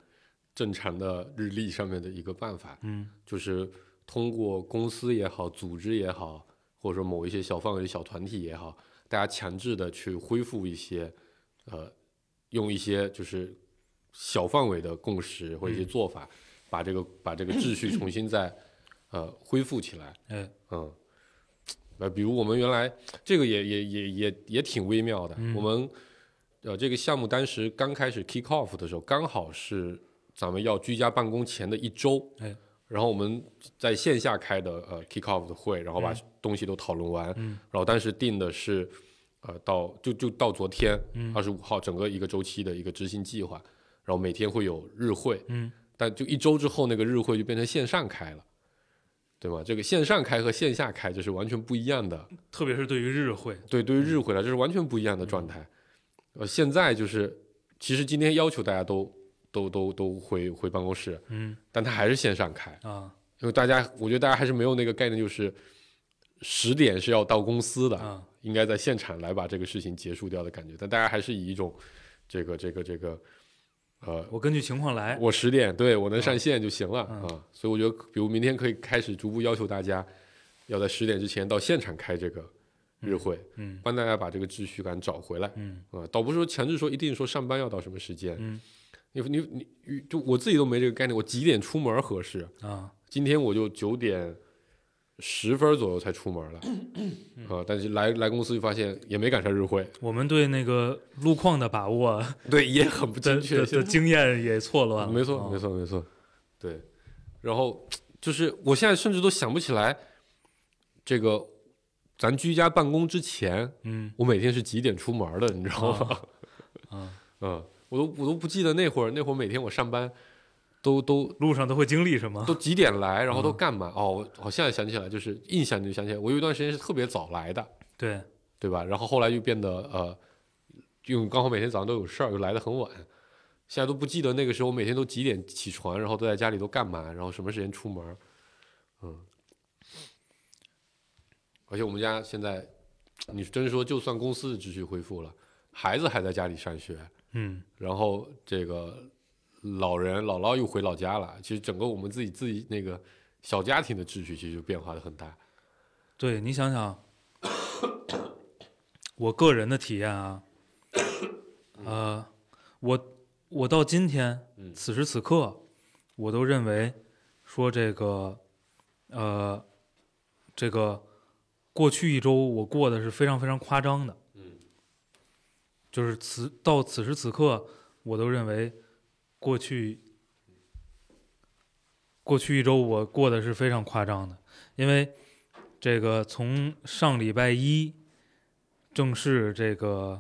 正常的日历上面的一个办法，嗯。就是通过公司也好、组织也好，或者说某一些小范围的小团体也好，大家强制的去恢复一些，呃，用一些就是小范围的共识或者一些嗯。做法，把这个把这个秩序重新再呃恢复起来。嗯。嗯，呃，比如我们原来这个也也也也也挺微妙的，嗯。我们呃这个项目当时刚开始 kick off 的时候，刚好是咱们要居家办公前的一周，哎，然后我们在线下开的呃 kick off 的会，然后把嗯。东西都讨论完，嗯。然后当时定的是呃到就就到昨天嗯。二十五号整个一个周期的一个执行计划，然后每天会有日会，嗯。但就一周之后，那个日会就变成线上开了，对吗？这个线上开和线下开这是完全不一样的。特别是对于日会，对，对于日会来，这是完全不一样的状态。呃，现在就是，其实今天要求大家都都都都回回办公室，嗯但他还是线上开，啊因为大家，我觉得大家还是没有那个概念，就是十点是要到公司的，啊应该在现场来把这个事情结束掉的感觉。但大家还是以一种这个这个这个，呃，我根据情况来。我十点对我能上线就行了、嗯啊，所以我觉得，比如明天可以开始逐步要求大家要在十点之前到现场开这个日会，嗯帮大家把这个秩序感找回来嗯啊，倒不是说强制说一定说上班要到什么时间，嗯你你你就我自己都没这个概念，我几点出门合适？啊今天我就九点十分左右才出门了，(clears throat) 啊，但是来来公司就发现也没赶上日会，我们对那个路况的把握 (laughs) 对，也很不的精确，的的经验也错乱了。没错，啊没错，没错，对。然后就是我现在甚至都想不起来，这个咱居家办公之前，嗯我每天是几点出门的，你知道吗？啊，(laughs) 嗯，我都我都不记得那会儿，那会儿每天我上班都都路上都会经历什么？都几点来，然后都嗯干嘛？哦，我我现在想起来，就是印象就想起来，我有一段时间是特别早来的，对，对吧？然后后来又变得呃，因为刚好每天早上都有事儿，又来的很晚。现在都不记得那个时候每天都几点起床，然后都在家里都干嘛，然后什么时间出门，嗯。而且我们家现在，你真说就算公司的秩序恢复了，孩子还在家里上学，嗯然后这个老人姥姥又回老家了，其实整个我们自己自己那个小家庭的秩序其实就变化的很大。对你想想，我个人的体验啊，(coughs) 呃，我我到今天嗯此时此刻，我都认为说这个，呃，这个过去一周我过的是非常非常夸张的，嗯，就是此到此时此刻，我都认为过去过去一周我过的是非常夸张的，因为这个从上礼拜一正式这个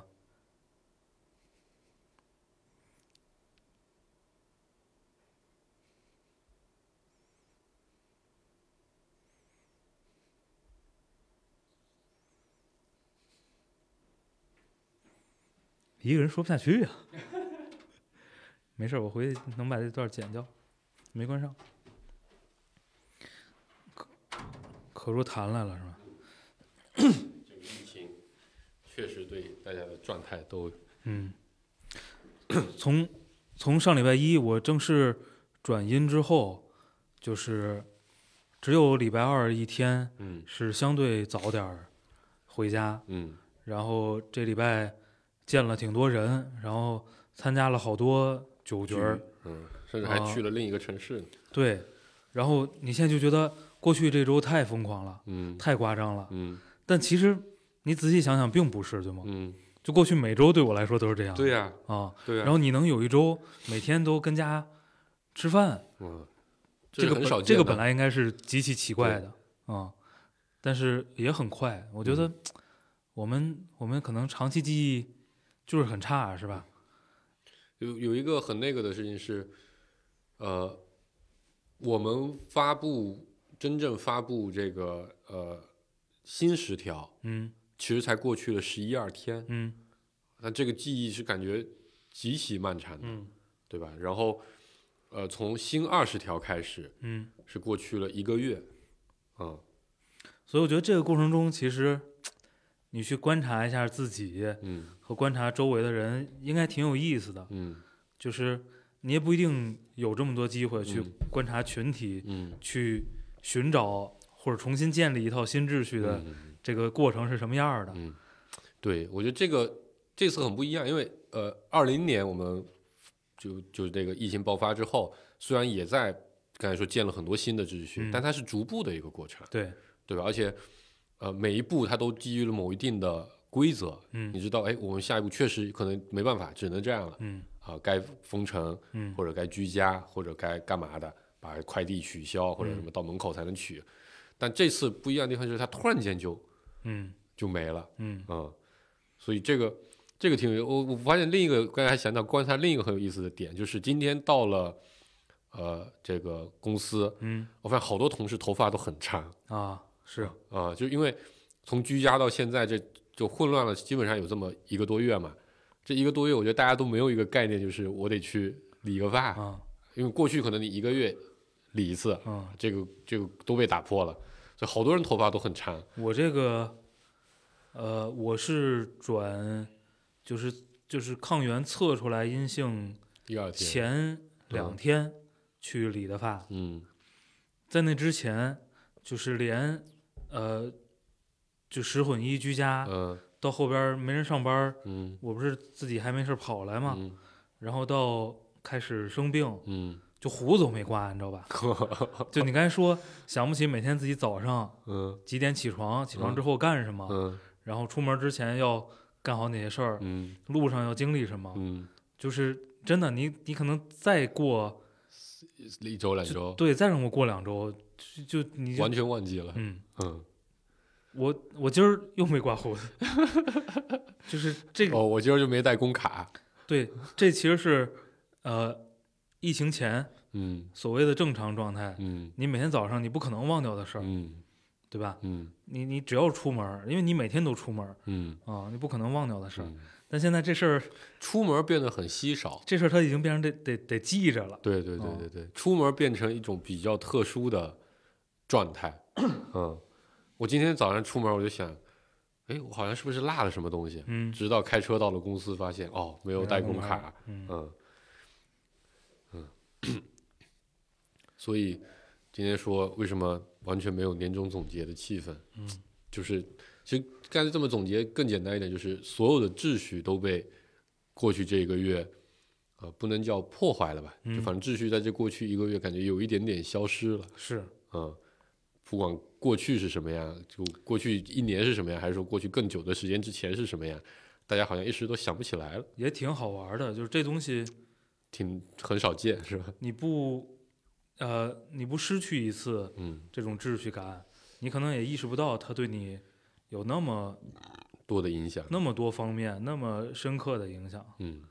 一个人说不下去呀、(laughs) 没事儿，我回去能把这段剪掉，没关上。可可若谈来了是吧？这 (coughs) 个疫情确实对大家的状态都嗯，(coughs) 从从上礼拜一我正式转阴之后，就是只有礼拜二一天嗯。是相对早点儿回家，嗯。然后这礼拜见了挺多人，然后参加了好多酒局儿，嗯，甚至还啊去了另一个城市呢。对，然后你现在就觉得过去这周太疯狂了，嗯太夸张了，嗯但其实你仔细想想，并不是，对吗？嗯，就过去每周对我来说都是这样，对呀啊，对呀。然后你能有一周每天都跟家吃饭，嗯，这个很少本这个本来应该是极其奇怪的啊、但是也很快。我觉得嗯我们、我们可能长期记忆就是很差，是吧？有有一个很那个的事情是，呃，我们发布真正发布这个呃新十条，嗯其实才过去了十一二天，嗯那这个记忆是感觉极其漫长的，嗯对吧？然后，呃，从新二十条开始嗯。是过去了一个月，嗯所以我觉得这个过程中，其实 (tsk) 你去观察一下自己嗯和观察周围的人，应该挺有意思的。嗯就是你也不一定有这么多机会去嗯观察群体，嗯去寻找或者重新建立一套新秩序的这个过程是什么样儿的。嗯，对，我觉得这个这次很不一样，因为呃，二零年我们就就这个疫情爆发之后，虽然也在刚才说建了很多新的秩序，嗯但它是逐步的一个过程，对，对吧？而且呃，每一步它都基于了某一定的规则，嗯。你知道，哎，我们下一步确实可能没办法，只能这样了。嗯。啊，该封城嗯。或者该居家或者该干嘛的，把快递取消或者嗯。什么到门口才能取。但这次不一样的地方就是它突然间就嗯。就没了。嗯。嗯，所以这个这个挺有我我发现另一个刚才还想到观察另一个很有意思的点，就是今天到了呃这个公司，嗯。我发现好多同事头发都很长啊，是。啊、就因为从居家到现在这就混乱了，基本上有这么一个多月嘛。这一个多月，我觉得大家都没有一个概念，就是我得去理个发，啊因为过去可能你一个月理一次，啊，这个这个都被打破了，所以好多人头发都很长。我这个呃，我是转就是就是抗原测出来阴性第二天，前两天去理的发，嗯在那之前就是连呃就十混一居家嗯。到后边没人上班，嗯。我不是自己还没事儿跑来嘛，嗯。然后到开始生病，嗯。就胡子都没刮，你知道吧？(laughs) 就你刚才说想不起每天自己早上嗯。几点起床，起床嗯。之后干什么，嗯。然后出门之前要干好哪些事儿，嗯路上要经历什么，嗯，就是真的，你你可能再过一周两周，对，再让我过两周，就就你就完全忘记了。嗯，嗯，我我今儿又没刮胡子，(laughs) 就是这个、哦，我今儿就没带工卡。对，这其实是呃疫情前嗯所谓的正常状态，嗯你每天早上你不可能忘掉的事儿，嗯对吧？嗯你你只要出门儿，因为你每天都出门儿嗯啊，你不可能忘掉的事儿。嗯，但现在这事儿出门变得很稀少。这事儿它已经变成得得得记着了。对对对哦对对，出门变成一种比较特殊的状态。嗯，我今天早上出门我就想，哎，我好像是不是落了什么东西？嗯直到开车到了公司，发现哦，没有带工卡。嗯嗯嗯，(coughs) 所以今天说为什么完全没有年终总结的气氛？嗯，就是其实干脆这么总结更简单一点，就是所有的秩序都被过去这一个月，呃，不能叫破坏了吧？就嗯反正秩序在这过去一个月感觉有一点点消失了。是，嗯，不管过去是什么样，就过去一年是什么样，还是说过去更久的时间之前是什么样，大家好像一时都想不起来了，也挺好玩的。就是这东西挺很少见，是吧？你不呃你不失去一次嗯，这种秩序感，你可能也意识不到它对你有那么多的影响。那么多方面那么深刻的影响。嗯，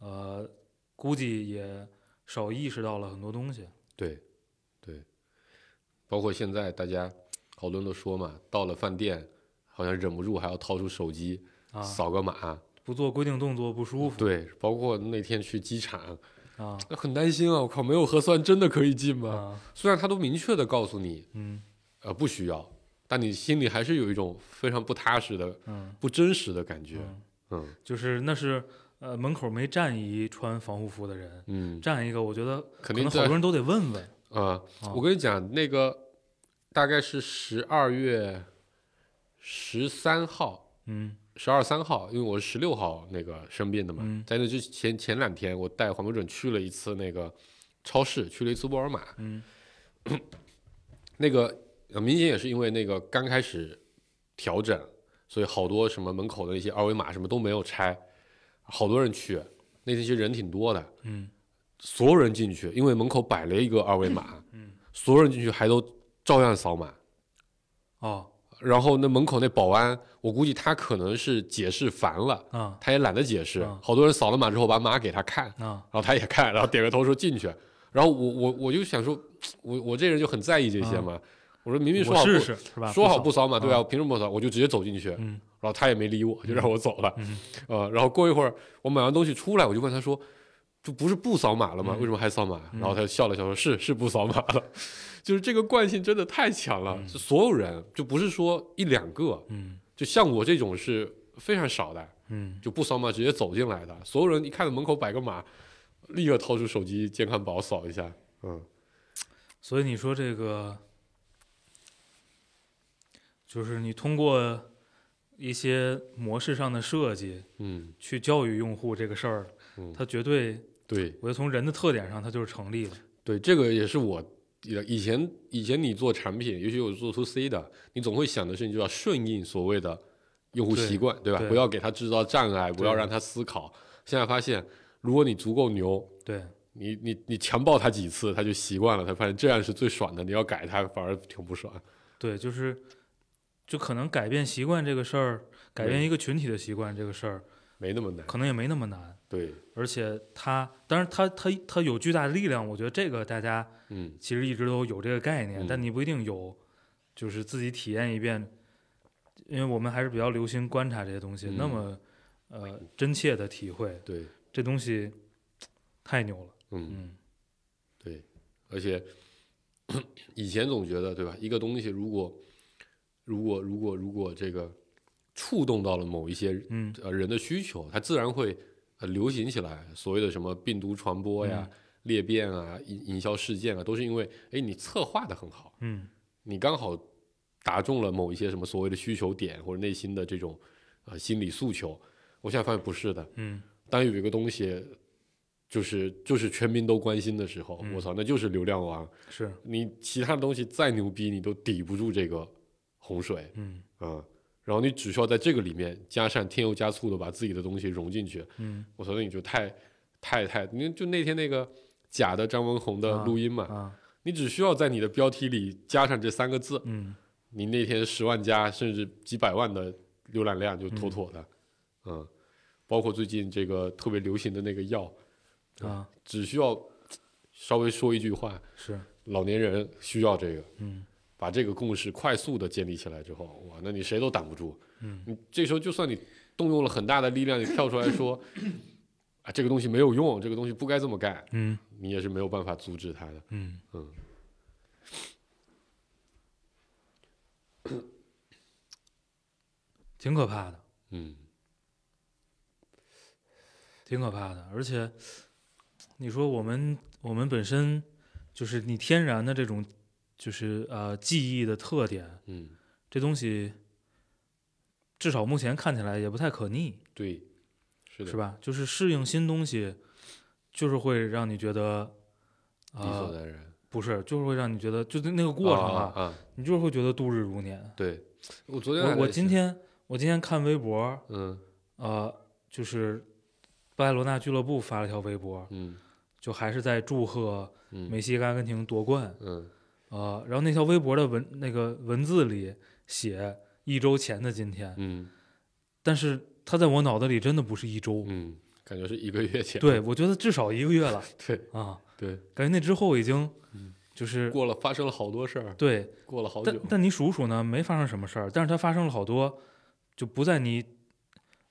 呃，估计也少意识到了很多东西。对，包括现在大家好多人都说嘛，到了饭店好像忍不住还要掏出手机啊，扫个码。不做规定动作不舒服。对，包括那天去机场，啊很担心啊！我靠，没有核酸真的可以进吗？啊虽然他都明确的告诉你，嗯呃，不需要，但你心里还是有一种非常不踏实的、嗯不真实的感觉。嗯，嗯就是那是呃门口没站一穿防护服的人，嗯，站一个，我觉得可能好多人都得问问。啊、啊。我跟你讲，那个大概是十二月十三号，嗯。十二三号，因为我是十六号那个生病的嘛，嗯。在那之前前两天，我带黄标准去了一次那个超市，去了一次沃尔玛，嗯。(clears throat) 那个呃明显也是因为那个刚开始调整，所以好多什么门口的那些二维码什么都没有拆，好多人去，那天其实人挺多的，嗯所有人进去，因为门口摆了一个二维码，所有人进去还都照样扫码。哦然后那门口那保安，我估计他可能是解释烦了，啊他也懒得解释啊。好多人扫了码之后，把码给他看，啊然后他也看，然后点个头说进去。然后我我我就想说，我我这人就很在意这些嘛。我说明明说好是吧？说好不扫码，对啊，啊我凭什么不扫？我就直接走进去，嗯然后他也没理我，就让我走了。嗯呃，然后过一会儿我买完东西出来，我就问他说，就不是不扫码了吗？嗯为什么还扫码？然后他笑了笑说，是是不扫码了。(laughs) 就是这个惯性真的太强了，是所有人就不是说一两个，嗯就像我这种是非常少的，嗯就不扫码直接走进来的。所有人一看到门口摆个码，立刻掏出手机健康宝扫一下。嗯所以你说这个，就是你通过一些模式上的设计嗯，去教育用户这个事儿，嗯它绝对，对我觉得从人的特点上，它就是成立的。对，这个也是我以前以前你做产品，尤其我做 to C 的，你总会想的是你就要顺应所谓的用户习惯，对吧？对不要给他制造障碍，不要让他思考。现在发现，如果你足够牛，对，你你你强暴他几次，他就习惯了，他发现这样是最爽的。你要改他，反而挺不爽。对，就是，就可能改变习惯这个事儿，改变一个群体的习惯这个事儿，没那么难。可能也没那么难。对，而且它，当然它它它有巨大的力量，我觉得这个大家嗯。其实一直都有这个概念，嗯。但你不一定有，就是自己体验一遍，因为我们还是比较留心观察这些东西，嗯。那么呃真切的体会对，这东西太牛了，嗯。嗯。对，而且 (clears throat) 以前总觉得对吧？一个东西如果如果如果如果这个触动到了某一些嗯。呃人的需求，它自然会呃流行起来。所谓的什么病毒传播呀、裂变啊、营营销事件啊，都是因为哎你策划的很好，嗯你刚好打中了某一些什么所谓的需求点或者内心的这种呃心理诉求。我现在发现不是的，嗯当有一个东西就是就是全民都关心的时候，嗯我操，那就是流量王。是你其他的东西再牛逼，你都抵不住这个洪水嗯啊、然后你只需要在这个里面加上添油加醋的把自己的东西融进去，嗯。我操，那你就太太太，你就那天那个假的张文红的啊录音嘛，啊。你只需要在你的标题里加上这三个字，嗯。你那天十万加甚至几百万的浏览量就妥妥的，嗯。包括最近这个特别流行的那个药，啊。只需要稍微说一句话，是。老年人需要这个，嗯把这个共识快速的建立起来之后，哇，那你谁都挡不住。嗯你这时候就算你动用了很大的力量，你跳出来说，啊，这个东西没有用，这个东西不该这么干，嗯你也是没有办法阻止他的。嗯 (coughs) 嗯，挺可怕的。嗯挺可怕的。而且，你说我们我们本身就是你天然的这种，就是呃记忆的特点，嗯，这东西至少目前看起来也不太可逆，对，是的，是吧？就是适应新东西，就是会让你觉得，理所呃，当然。不是，就是会让你觉得，就是那个过程啊啊，你就是会觉得度日如年。对，我昨天我我，今天我今天看微博，嗯。呃，就是巴塞罗那俱乐部发了条微博，嗯。就还是在祝贺嗯。梅西跟阿根廷夺冠，嗯呃，然后那条微博的文那个文字里写一周前的今天，嗯但是它在我脑子里真的不是一周，嗯，感觉是一个月前。对我觉得至少一个月了 (laughs) 对啊，对，感觉那之后已经嗯就是过了发生了好多事儿，对，过了好久。但但你数数呢，没发生什么事儿，但是它发生了好多，就不在你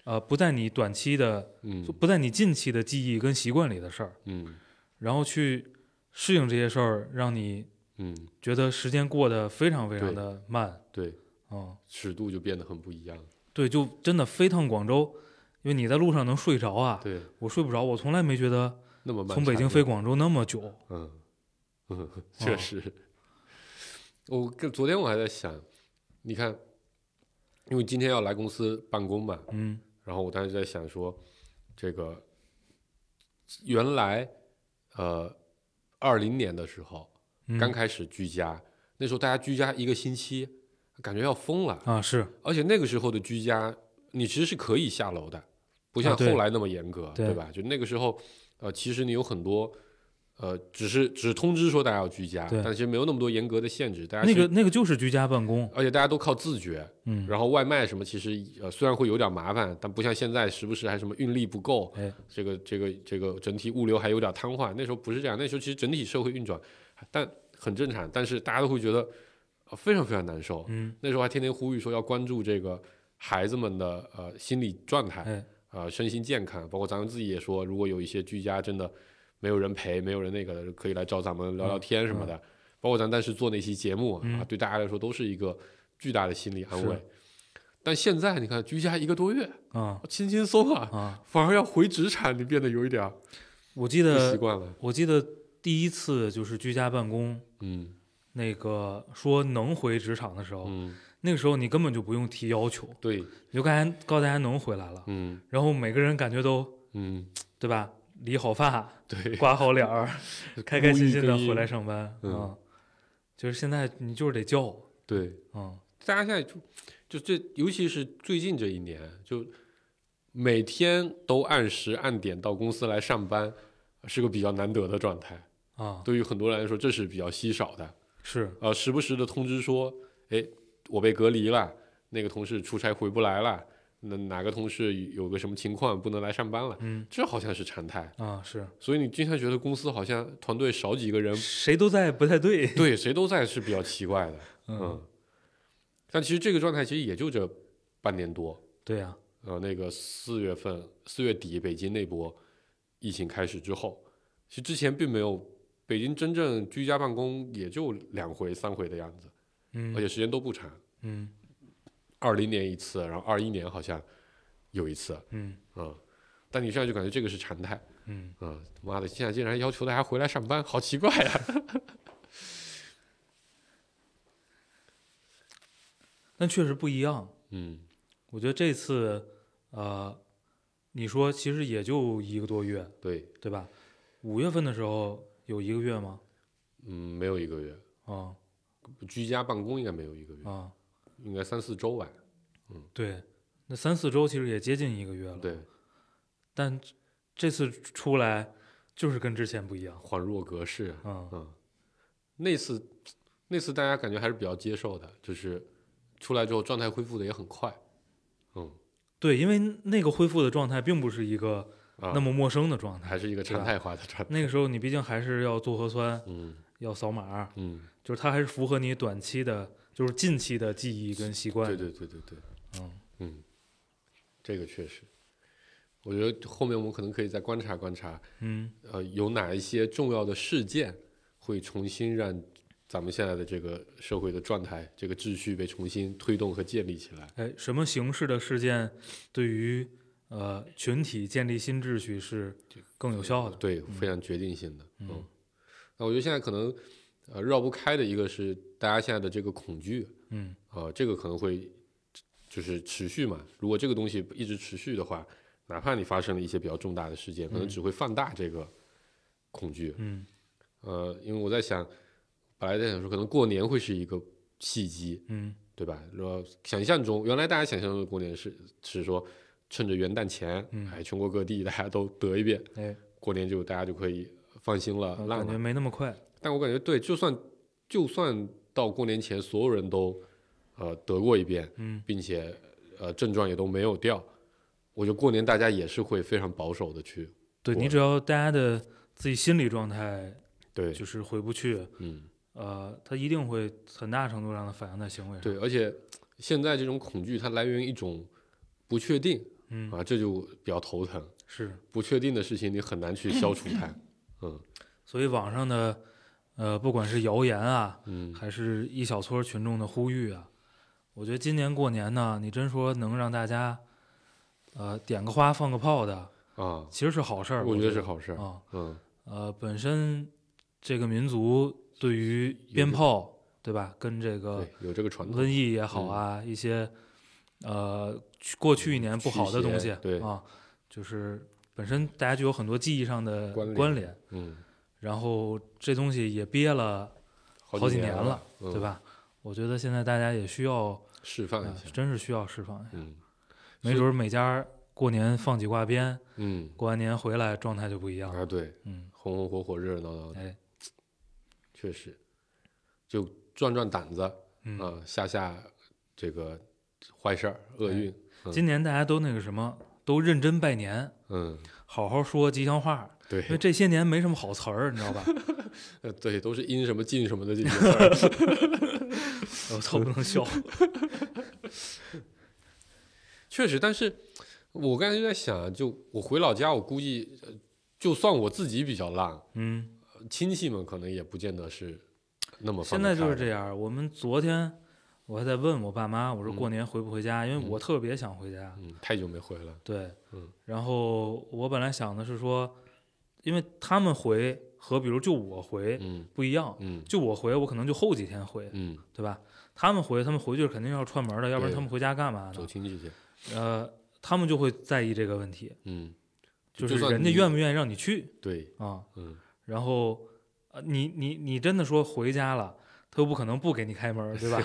呃不在你短期的，嗯就不在你近期的记忆跟习惯里的事儿，嗯然后去适应这些事儿，让你嗯，觉得时间过得非常非常的慢，对，嗯。尺度就变得很不一样。对，就真的飞趟广州，因为你在路上能睡着啊，对，我睡不着，我从来没觉得那么慢。从北京飞，广州那么久。嗯嗯，(laughs) 确实。我跟昨天我还在想，你看，因为今天要来公司办公嘛，嗯然后我当时在想说，这个原来呃二零年的时候嗯刚开始居家，那时候大家居家一个星期，感觉要疯了，啊是而且那个时候的居家，你其实是可以下楼的，不像后来那么严格，对吧？就那个时候，呃，其实你有很多。呃，只是只是通知说大家要居家，但其实没有那么多严格的限制，大家那是个那个就是居家办公，而且大家都靠自觉，嗯然后外卖什么其实呃虽然会有点麻烦，但不像现在时不时还什么运力不够，哎这个这个这个整体物流还有点瘫痪。那时候不是这样，那时候其实整体社会运转，但很正常，但是大家都会觉得、呃非常非常难受。嗯那时候还天天呼吁说要关注这个孩子们的呃心理状态，啊呃身心健康，包括咱们自己也说，如果有一些居家真的没有人陪，没有人那个的，可以来找咱们聊聊天什么的。包括咱当时做那期节目、啊，嗯对大家来说都是一个巨大的心理安慰。但现在你看，居家一个多月，啊轻轻松啊，啊，反而要回职场，你变得有一点儿我记不习得惯了。我记得第一次就是居家办公，嗯。那个说能回职场的时候，嗯，那个时候你根本就不用提要求，对，你就告诉告诉大家能回来了，嗯。然后每个人感觉都嗯，对吧，理好发，对，刮好脸儿，(laughs) 开开心心的回来上班嗯。啊。就是现在你就是得叫，对，嗯。大家现在就就这，尤其是最近这一年，就每天都按时按点到公司来上班，是个比较难得的状态。啊，对于很多人来说，这是比较稀少的。是呃，时不时的通知说，哎，我被隔离了，那个同事出差回不来了，那哪个同事有个什么情况不能来上班了，嗯这好像是常态。啊是，所以你经常觉得公司好像团队少几个人，谁都在不太对，对谁都在是比较奇怪的。(laughs) 嗯，嗯，但其实这个状态其实也就这半年多。对呀，呃，那个四月份四月底北京那波疫情开始之后，其实之前并没有北京真正居家办公也就两回三回的样子，嗯。而且时间都不长。嗯。二零年一次，然后二一年好像有一次，嗯。嗯，但你现在就感觉这个是常态，嗯，嗯，妈的，现在竟然要求大家回来上班，好奇怪啊。呀、但确实不一样。嗯，我觉得这次，呃，你说其实也就一个多月，对，对吧？五月份的时候有一个月吗？嗯，没有一个月，啊居家办公应该没有一个月，啊，应该三四周吧，嗯对，那三四周其实也接近一个月了。对，但这次出来就是跟之前不一样。恍若隔世啊。嗯嗯，那次那次大家感觉还是比较接受的，就是出来之后状态恢复的也很快。嗯，对，因为那个恢复的状态并不是一个啊，那么陌生的状态。还是一个常态化的状态。那个时候你毕竟还是要做核酸，嗯要扫码，嗯，就是它还是符合你短期的，就是近期的记忆跟习惯。对对对对对，嗯嗯，这个确实，我觉得后面我们可能可以再观察观察，嗯呃，有哪一些重要的事件会重新让咱们现在的这个社会的状态、这个秩序被重新推动和建立起来。哎，什么形式的事件对于呃群体建立新秩序是更有效的？对，非常决定性的。嗯嗯，那我觉得现在可能呃绕不开的一个是大家现在的这个恐惧，嗯呃，这个可能会就是持续嘛。如果这个东西一直持续的话，哪怕你发生了一些比较重大的事件，可能嗯只会放大这个恐惧。嗯呃，因为我在想，本来在想说，可能过年会是一个契机，嗯对吧？说想象中，原来大家想象中的过年是是说趁着元旦前，嗯哎，全国各地大家都得一遍，哎，过年就大家就可以放心了，呃感觉。没那么快。但我感觉对，就算就算到过年前所有人都呃得过一遍，嗯并且呃症状也都没有掉，我觉得过年大家也是会非常保守的去对你只要大家的自己心理状态对，就是回不去，嗯呃，他一定会很大程度上的反映在行为上。对，而且现在这种恐惧它来源于一种不确定嗯，啊，这就比较头疼。是，不确定的事情你很难去消除它，嗯 (coughs) 所以网上的呃，不管是谣言啊，嗯还是一小撮群众的呼吁啊，我觉得今年过年呢，你真说能让大家呃点个花放个炮的，啊，其实是好事儿。我觉觉得是好事儿，啊。嗯呃，本身这个民族对于鞭炮对吧？跟这个对，有这个传统瘟，疫也好啊，一些呃过去一年不好的东西对啊，就是本身大家就有很多记忆上的关联嗯，然后这东西也憋了好几几年了，嗯对？吧？我觉得现在大家也需要，呃释放一下，真是需要释放一下，嗯没准儿每家过年放几挂鞭，嗯过完年回来状态就不一样了。啊，对，嗯，红红火火，热热闹闹的，哎，确实，就壮壮胆子嗯，啊，下下这个坏事儿、厄运，嗯今年大家都那个什么，都认真拜年，嗯，好好说吉祥话，对因为，这些年没什么好词儿，你知道吧？(laughs) 呃对，都是阴什么进什么的这些词儿，(laughs) 我操，不能笑。(laughs) 确实，但是我刚才就在想，就我回老家，我估计，呃就算我自己比较浪，嗯，亲戚们可能也不见得是那么放现在就是这样。我们昨天我还在问我爸妈，我说嗯过年回不回家？因为嗯我特别想回家。嗯，太久没回了，对，嗯然后我本来想的是说，因为他们回和比如就我回嗯不一样，嗯就我回我可能就后几天回，嗯，对吧？他们回他们回去肯定要串门的，要不然他们回家干嘛呢？走亲戚去，呃，他们就会在意这个问题，嗯，就是人家愿不愿意让你去对，啊？嗯，然后呃，你你你真的说回家了，他又不可能不给你开门，对吧？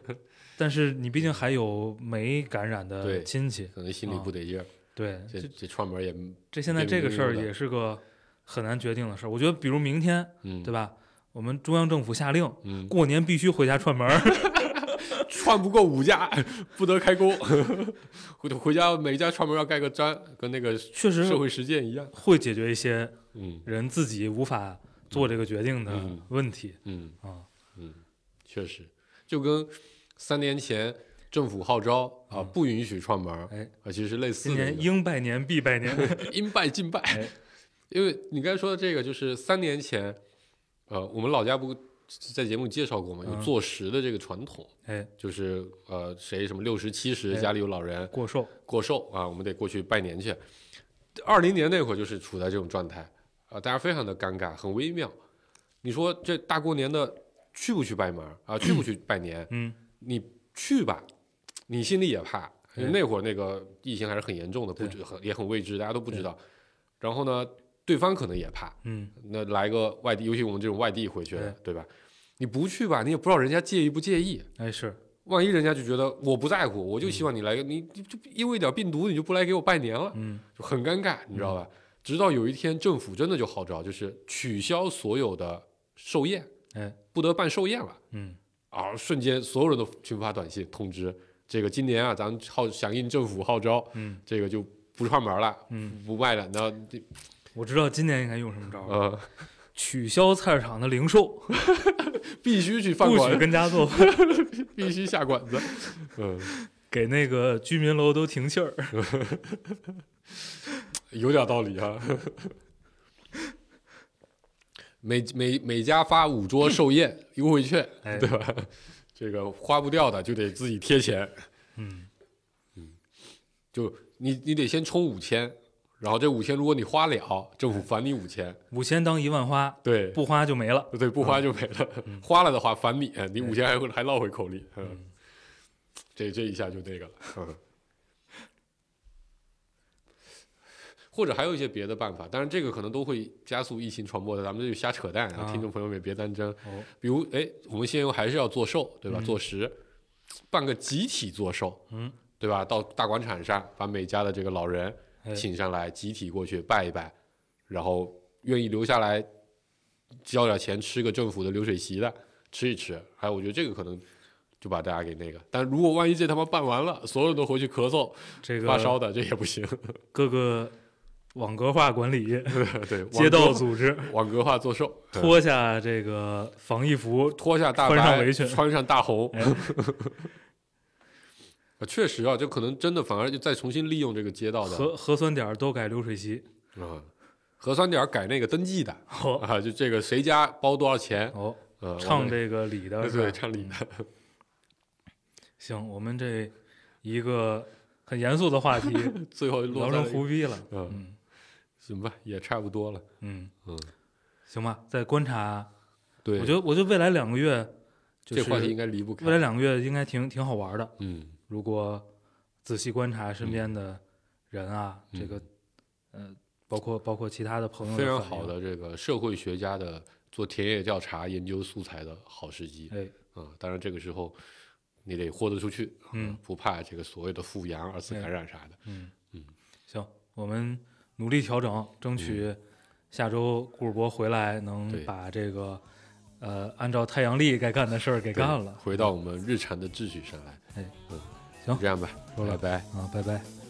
(laughs) 但是你毕竟还有没感染的亲戚，可能心里啊不得劲儿，对，这这这串门也，这现在这个事儿也是个很难决定的事儿。我觉得，比如明天，嗯，对吧？我们中央政府下令，嗯，过年必须回家串门儿，(laughs) 串不过五家 (laughs) 不得开工，回回家每家串门要盖个章，跟那个确实社会实践一样，会解决一些嗯人自己无法做这个决定的嗯问题嗯啊。嗯，确实，就跟三年前政府号召啊嗯不允许串门儿，哎，啊其实是类似今年应拜年必拜年，(laughs) 应拜尽拜哎。因为你刚才说的这个，就是三年前，呃，我们老家不在节目介绍过吗？有坐实的这个传统，哎，就是呃，谁什么六十七十哎家里有老人过寿，过寿啊，我们得过去拜年去。二零年那会儿就是处在这种状态啊，大家非常的尴尬，很微妙。你说这大过年的去不去拜门儿啊？去不去拜年？嗯，你去吧，你心里也怕，那会儿那个疫情还是很严重的，不对知很也很未知，大家都不知道。然后呢，对方可能也怕，嗯，那来个外地，尤其我们这种外地回去的，对对吧？你不去吧，你也不知道人家介意不介意。哎是，万一人家就觉得我不在乎，我就希望你来个，你你就因为一点病毒你就不来给我拜年了，嗯，就很尴尬，你知道吧？直到有一天政府真的就号召，就是取消所有的寿宴，哎，不得办寿宴了。嗯，啊，瞬间所有人都群发短信通知，这个今年啊，咱们号响应政府号召，嗯，这个就不串门了，嗯，不卖了，那这我知道今年应该用什么招儿，呃取消菜市场的零售，(laughs) 必须去 (laughs) 饭不许馆，跟家做饭，(laughs) 必须下馆子，嗯，给那个居民楼都停气儿。有点道理啊。每每每家发五桌 (laughs) 寿宴优惠券，哎。对吧？这个花不掉的就得自己贴钱，嗯。嗯，就你你得先充五千，然后这五千如果你花了，政府返你五千，五千当一万花，对，不花就没了。对，不花就没了，花了的话返你，你五千还会还落回口里，嗯，这这一下就那个了，嗯。或者还有一些别的办法，当然这个可能都会加速疫情传播的，咱们这就瞎扯淡听众朋友们也别当真。哦，比如，哎，我们现在还是要做寿，对吧？嗯做十，办个集体做寿，嗯，对吧？到大广场上把每家的这个老人哎请上来，集体过去拜一拜，然后愿意留下来交点钱吃个政府的流水席的吃一吃。还有，我觉得这个可能就把大家给那个。但如果万一这他妈办完了，所有人都回去咳嗽、这个发烧的，这也不行。各个网格化管理、(laughs) 对，街道组织。网格化做寿，(laughs) 脱下这个防疫服，脱下大白，穿上围裙。穿上大红。哎。(laughs) 啊确实啊，就可能真的反而就再重新利用这个街道的。核核酸点都改流水席。啊，核酸点改那个登记的。哦。啊，就这个谁家包多少钱，哦，呃，唱这个礼的那对？唱礼的，行，我们这一个很严肃的话题最后聊成胡逼了。嗯，嗯行吧，也差不多了，嗯，嗯，行吧，再观察。对，我觉得，我觉得未来两个月这话题应该离不开未来。两个月应该挺挺好玩的。嗯，如果仔细观察身边的人啊，嗯这个呃，包括包括其他的朋友，非常好。的这个社会学家的做田野调查、研究素材的好时机。哎，嗯，当然这个时候你得豁得出去，嗯啊，不怕这个所谓的复阳、二次感染啥的。嗯嗯，行，我们努力调整，争取下周顾世博回来能把这个呃按照太阳历该干的事儿给干了。回到我们日常的秩序上来。哎嗯，行这样吧，拜拜。啊，拜拜。